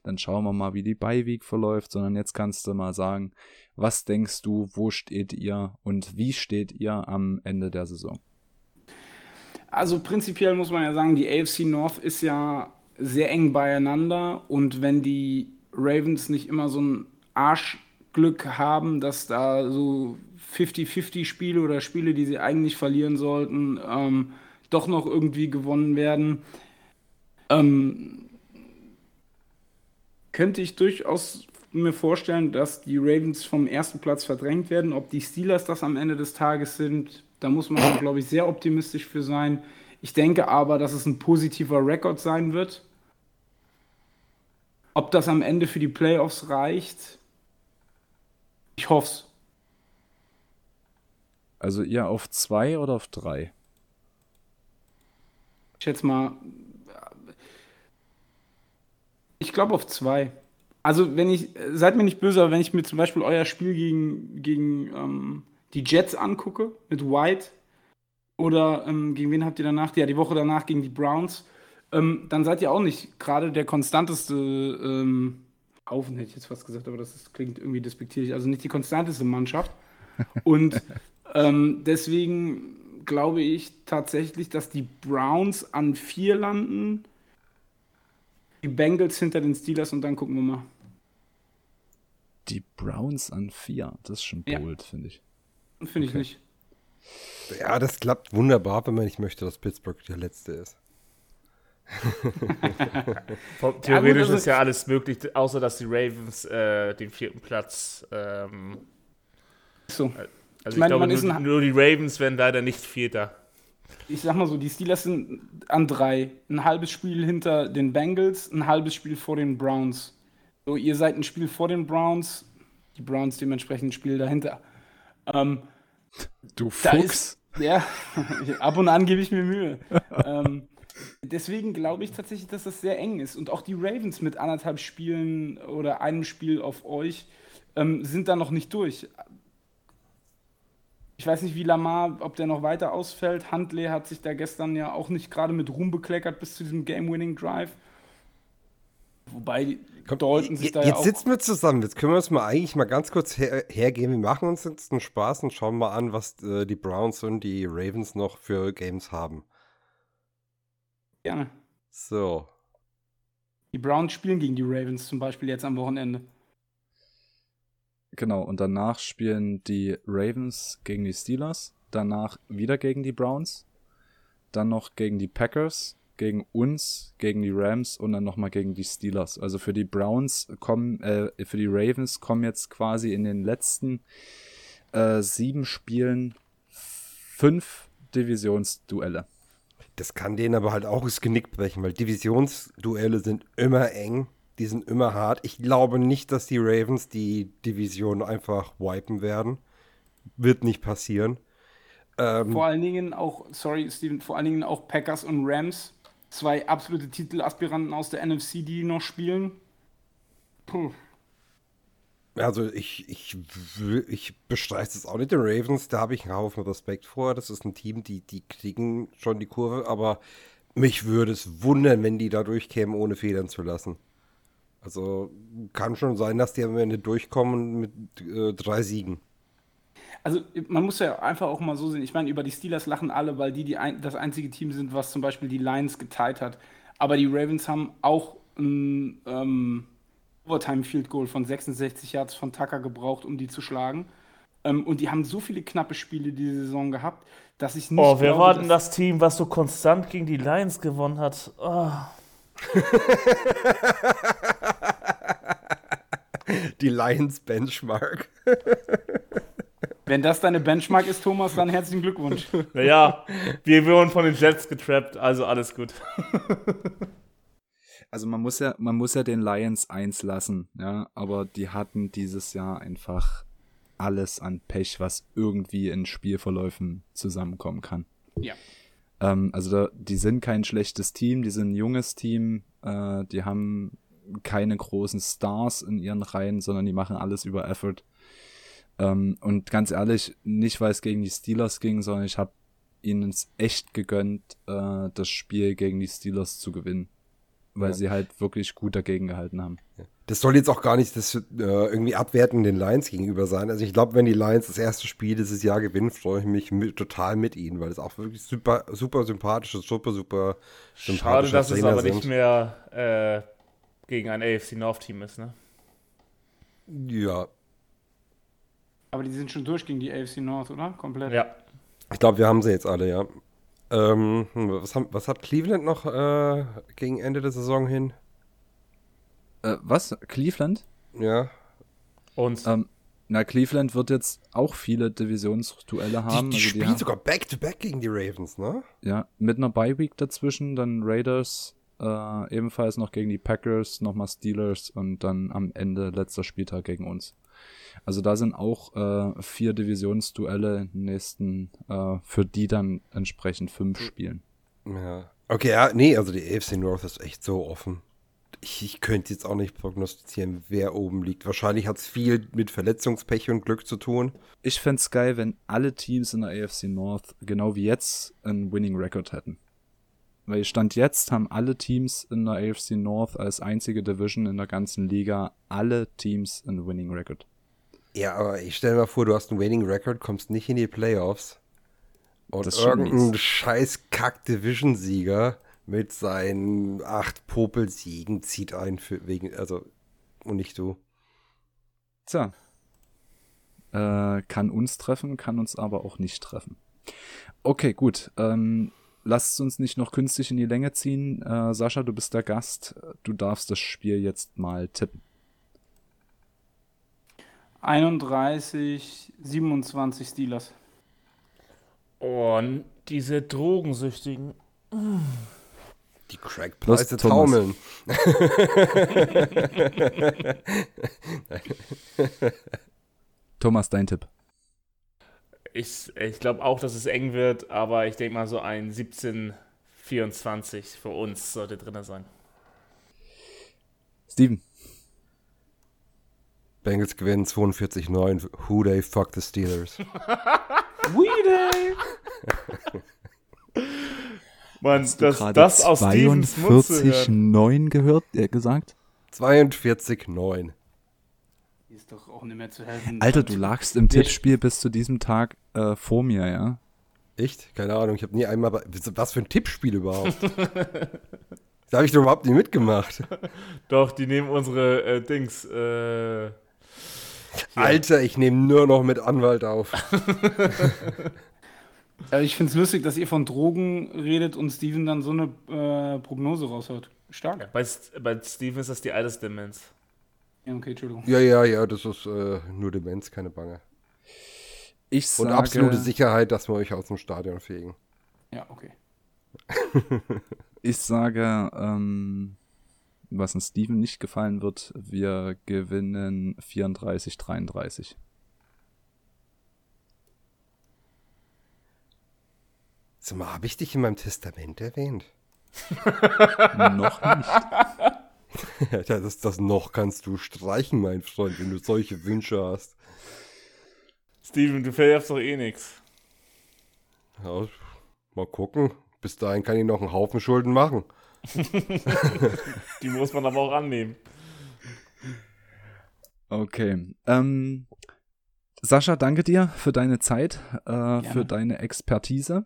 Dann schauen wir mal, wie die Beiweek verläuft. Sondern jetzt kannst du mal sagen, was denkst du, wo steht ihr und wie steht ihr am Ende der Saison? Also prinzipiell muss man ja sagen, die AFC North ist ja sehr eng beieinander und wenn die Ravens nicht immer so ein Arschglück haben, dass da so 50-50 Spiele oder Spiele, die sie eigentlich verlieren sollten, ähm, doch noch irgendwie gewonnen werden, ähm, könnte ich durchaus mir vorstellen, dass die Ravens vom ersten Platz verdrängt werden. Ob die Steelers das am Ende des Tages sind, da muss man, glaube ich, sehr optimistisch für sein. Ich denke aber, dass es ein positiver Rekord sein wird. Ob das am Ende für die Playoffs reicht, ich hoffe es. Also ihr auf zwei oder auf drei? Ich schätze mal, ich glaube auf zwei. Also wenn ich, seid mir nicht böse, aber wenn ich mir zum Beispiel euer Spiel gegen, gegen ähm, die Jets angucke, mit White, oder ähm, gegen wen habt ihr danach? Ja, die Woche danach gegen die Browns, ähm, dann seid ihr auch nicht gerade der konstanteste ähm, Haufen, hätte ich jetzt fast gesagt, aber das ist, klingt irgendwie despektierlich, also nicht die konstanteste Mannschaft. Und ähm, deswegen glaube ich tatsächlich, dass die Browns an vier landen die Bengals hinter den Steelers und dann gucken wir mal. Die Browns an vier, das ist schon bold, ja. finde ich. Finde ich okay. nicht. Ja, das klappt wunderbar, wenn man nicht möchte, dass Pittsburgh der Letzte ist. Theoretisch ja, gut, also ist ja alles möglich, außer dass die Ravens äh, den vierten Platz. Ähm, so. Äh, also ich, ich meine, nur, nur, die Ravens werden leider nicht Vierter ich sag mal so, die Steelers sind an drei. Ein halbes Spiel hinter den Bengals, ein halbes Spiel vor den Browns. So, ihr seid ein Spiel vor den Browns, die Browns dementsprechend ein Spiel dahinter. Ähm, du Fuchs. Ist, ja, ab und an gebe ich mir Mühe. ähm, deswegen glaube ich tatsächlich, dass das sehr eng ist. Und auch die Ravens mit anderthalb Spielen oder einem Spiel auf euch ähm, sind da noch nicht durch. Ich weiß nicht, wie Lamar, ob der noch weiter ausfällt. Huntley hat sich da gestern ja auch nicht gerade mit Ruhm bekleckert bis zu diesem Game-Winning-Drive. Wobei Komm, Dalton sich da jetzt ja. Jetzt sitzen wir zusammen. Jetzt können wir uns mal eigentlich mal ganz kurz her hergehen. Wir machen uns jetzt einen Spaß und schauen mal an, was äh, die Browns und die Ravens noch für Games haben. Gerne. So. Die Browns spielen gegen die Ravens zum Beispiel jetzt am Wochenende. Genau, und danach spielen die Ravens gegen die Steelers, danach wieder gegen die Browns, dann noch gegen die Packers, gegen uns, gegen die Rams und dann nochmal gegen die Steelers. Also für die Browns kommen, äh, für die Ravens kommen jetzt quasi in den letzten äh, sieben Spielen fünf Divisionsduelle. Das kann denen aber halt auch das Genick brechen, weil Divisionsduelle sind immer eng die sind immer hart. Ich glaube nicht, dass die Ravens die Division einfach wipen werden. Wird nicht passieren. Ähm, vor allen Dingen auch, sorry, Steven, vor allen Dingen auch Packers und Rams. Zwei absolute Titelaspiranten aus der NFC, die noch spielen. Puh. Also ich, ich, ich bestreite es auch nicht den Ravens, da habe ich einen Haufen Respekt vor. Das ist ein Team, die, die kriegen schon die Kurve, aber mich würde es wundern, wenn die da durchkämen, ohne Federn zu lassen. Also kann schon sein, dass die am Ende durchkommen mit äh, drei Siegen. Also man muss ja einfach auch mal so sehen, ich meine, über die Steelers lachen alle, weil die, die ein, das einzige Team sind, was zum Beispiel die Lions geteilt hat. Aber die Ravens haben auch ein ähm, Overtime-Field Goal von 66 Yards von Tucker gebraucht, um die zu schlagen. Ähm, und die haben so viele knappe Spiele diese Saison gehabt, dass ich nicht. Oh, wer glaube, war denn das Team, was so konstant gegen die Lions gewonnen hat? Oh. Die Lions Benchmark. Wenn das deine Benchmark ist, Thomas, dann herzlichen Glückwunsch. Naja, wir wurden von den Jets getrappt, also alles gut. Also man muss ja, man muss ja den Lions eins lassen, ja, aber die hatten dieses Jahr einfach alles an Pech, was irgendwie in Spielverläufen zusammenkommen kann. Ja. Ähm, also da, die sind kein schlechtes Team, die sind ein junges Team, äh, die haben keine großen Stars in ihren Reihen, sondern die machen alles über Effort. Ähm, und ganz ehrlich, nicht weil es gegen die Steelers ging, sondern ich habe ihnen es echt gegönnt, äh, das Spiel gegen die Steelers zu gewinnen. Weil ja. sie halt wirklich gut dagegen gehalten haben. Das soll jetzt auch gar nicht das, äh, irgendwie abwerten den Lions gegenüber sein. Also ich glaube, wenn die Lions das erste Spiel dieses Jahr gewinnen, freue ich mich mit, total mit ihnen, weil es auch wirklich super, super sympathisches, super, super sympathisches Schade, dass Trainer es aber sind. nicht mehr äh, gegen ein AFC North-Team ist, ne? Ja. Aber die sind schon durch gegen die AFC North, oder? Komplett. Ja. Ich glaube, wir haben sie jetzt alle, ja. Ähm, was, haben, was, hat Cleveland noch äh, gegen Ende der Saison hin? Äh, was? Cleveland? Ja. Und Ähm, na, Cleveland wird jetzt auch viele Divisionsduelle haben. Die, die also spielen haben- sogar Back-to-Back gegen die Ravens, ne? Ja, mit einer Bye-Week dazwischen, dann Raiders, äh, ebenfalls noch gegen die Packers, nochmal Steelers und dann am Ende letzter Spieltag gegen uns. Also da sind auch äh, vier Divisionsduelle nächsten, äh, für die dann entsprechend fünf spielen. Ja. Okay, ja, nee, also die AFC North ist echt so offen. Ich, ich könnte jetzt auch nicht prognostizieren, wer oben liegt. Wahrscheinlich hat es viel mit Verletzungspech und Glück zu tun. Ich fänd's geil, wenn alle Teams in der AFC North genau wie jetzt einen Winning Record hätten. Weil Stand jetzt haben alle Teams in der AFC North als einzige Division in der ganzen Liga alle Teams einen Winning Record. Ja, aber ich stell mir mal vor, du hast einen Winning Record, kommst nicht in die Playoffs und Das irgendein scheiß Kack-Division-Sieger mit seinen acht Popelsiegen zieht ein für wegen, also, und nicht du. Tja. Äh, kann uns treffen, kann uns aber auch nicht treffen. Okay, gut. Ähm, lasst uns nicht noch künstlich in die Länge ziehen. Äh, Sascha, du bist der Gast. Du darfst das Spiel jetzt mal tippen. 31, 27 Steelers. oh, diese Drogensüchtigen. Die Crackpreise taumeln. Thomas, dein Tipp. Ich, ich glaube auch, dass es eng wird, aber ich denke mal so ein 17-24 für uns sollte drin sein. Steven. Bengals gewinnen 42-9. Who they fuck the Steelers. Weedy! Mann, Hast du das, das aus Stevens Mutze hören. 42,9 gehört, äh, gesagt? 42-9. Die ist doch auch nicht mehr zu helfen. Alter, du lagst im Tippspiel bis zu diesem Tag äh, vor mir, ja? Echt? Keine Ahnung, ich habe nie einmal. Was für ein Tippspiel überhaupt? da habe ich doch überhaupt nicht mitgemacht. Doch, die nehmen unsere äh, Dings. Äh, Alter, ich nehme nur noch mit Anwalt auf. Also ich finde es lustig, dass ihr von Drogen redet und Steven dann so eine äh, Prognose raushaut. Stark. ja, bei, bei Steven ist das die Altersdemenz. Ja, okay, Entschuldigung. Ja, ja, ja, das ist äh, nur Demenz, keine Bange. Ich Und sage, absolute Sicherheit, dass wir euch aus dem Stadion fegen. Ja, okay. Ich sage, ähm, was an Steven nicht gefallen wird, wir gewinnen 34, 33. Sag mal, habe ich dich in meinem Testament erwähnt? Noch nicht. Das, das noch kannst du streichen, mein Freund, wenn du solche Wünsche hast. Steven, du verjährst doch eh nix. Ja, mal gucken. Bis dahin kann ich noch einen Haufen Schulden machen. Die muss man aber auch annehmen. Okay. Ähm, Sascha, danke dir für deine Zeit, äh, für deine Expertise.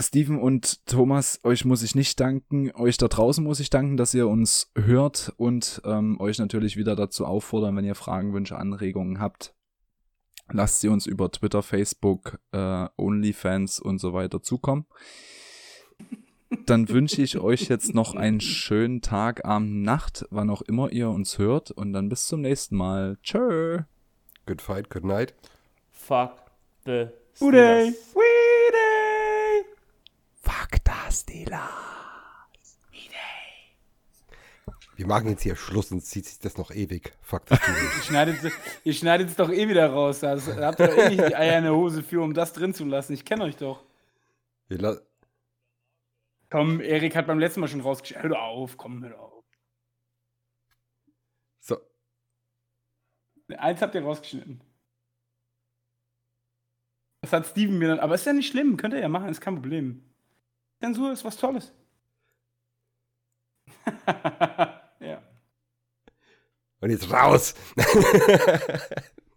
Steven und Thomas, euch muss ich nicht danken. Euch da draußen muss ich danken, dass ihr uns hört und ähm, euch natürlich wieder dazu auffordern, wenn ihr Fragen, Wünsche, Anregungen habt. Lasst sie uns über Twitter, Facebook, äh, OnlyFans und so weiter zukommen. Dann wünsche ich euch jetzt noch einen schönen Tag, Abend, Nacht, wann auch immer ihr uns hört. Und dann bis zum nächsten Mal. Tschö. Good fight, good night. Fuck the! Steelers. Weedy! Fuck das, Dela. Wir machen jetzt hier Schluss, sonst zieht sich das noch ewig. Fuck das Ding. Ihr schneidet, ihr schneidet es doch eh wieder raus. Also, da habt ihr doch eh nicht die Eier in der Hose für, um das drin zu lassen. Ich kenne euch doch. Komm, Erik hat beim letzten Mal schon rausgeschnitten. Hör doch auf, komm, hör doch auf. so, Eins habt ihr rausgeschnitten. Das hat Steven mir dann. Aber ist ja nicht schlimm, könnt ihr ja machen, ist kein Problem. Zensur ist was Tolles. ja. und jetzt raus.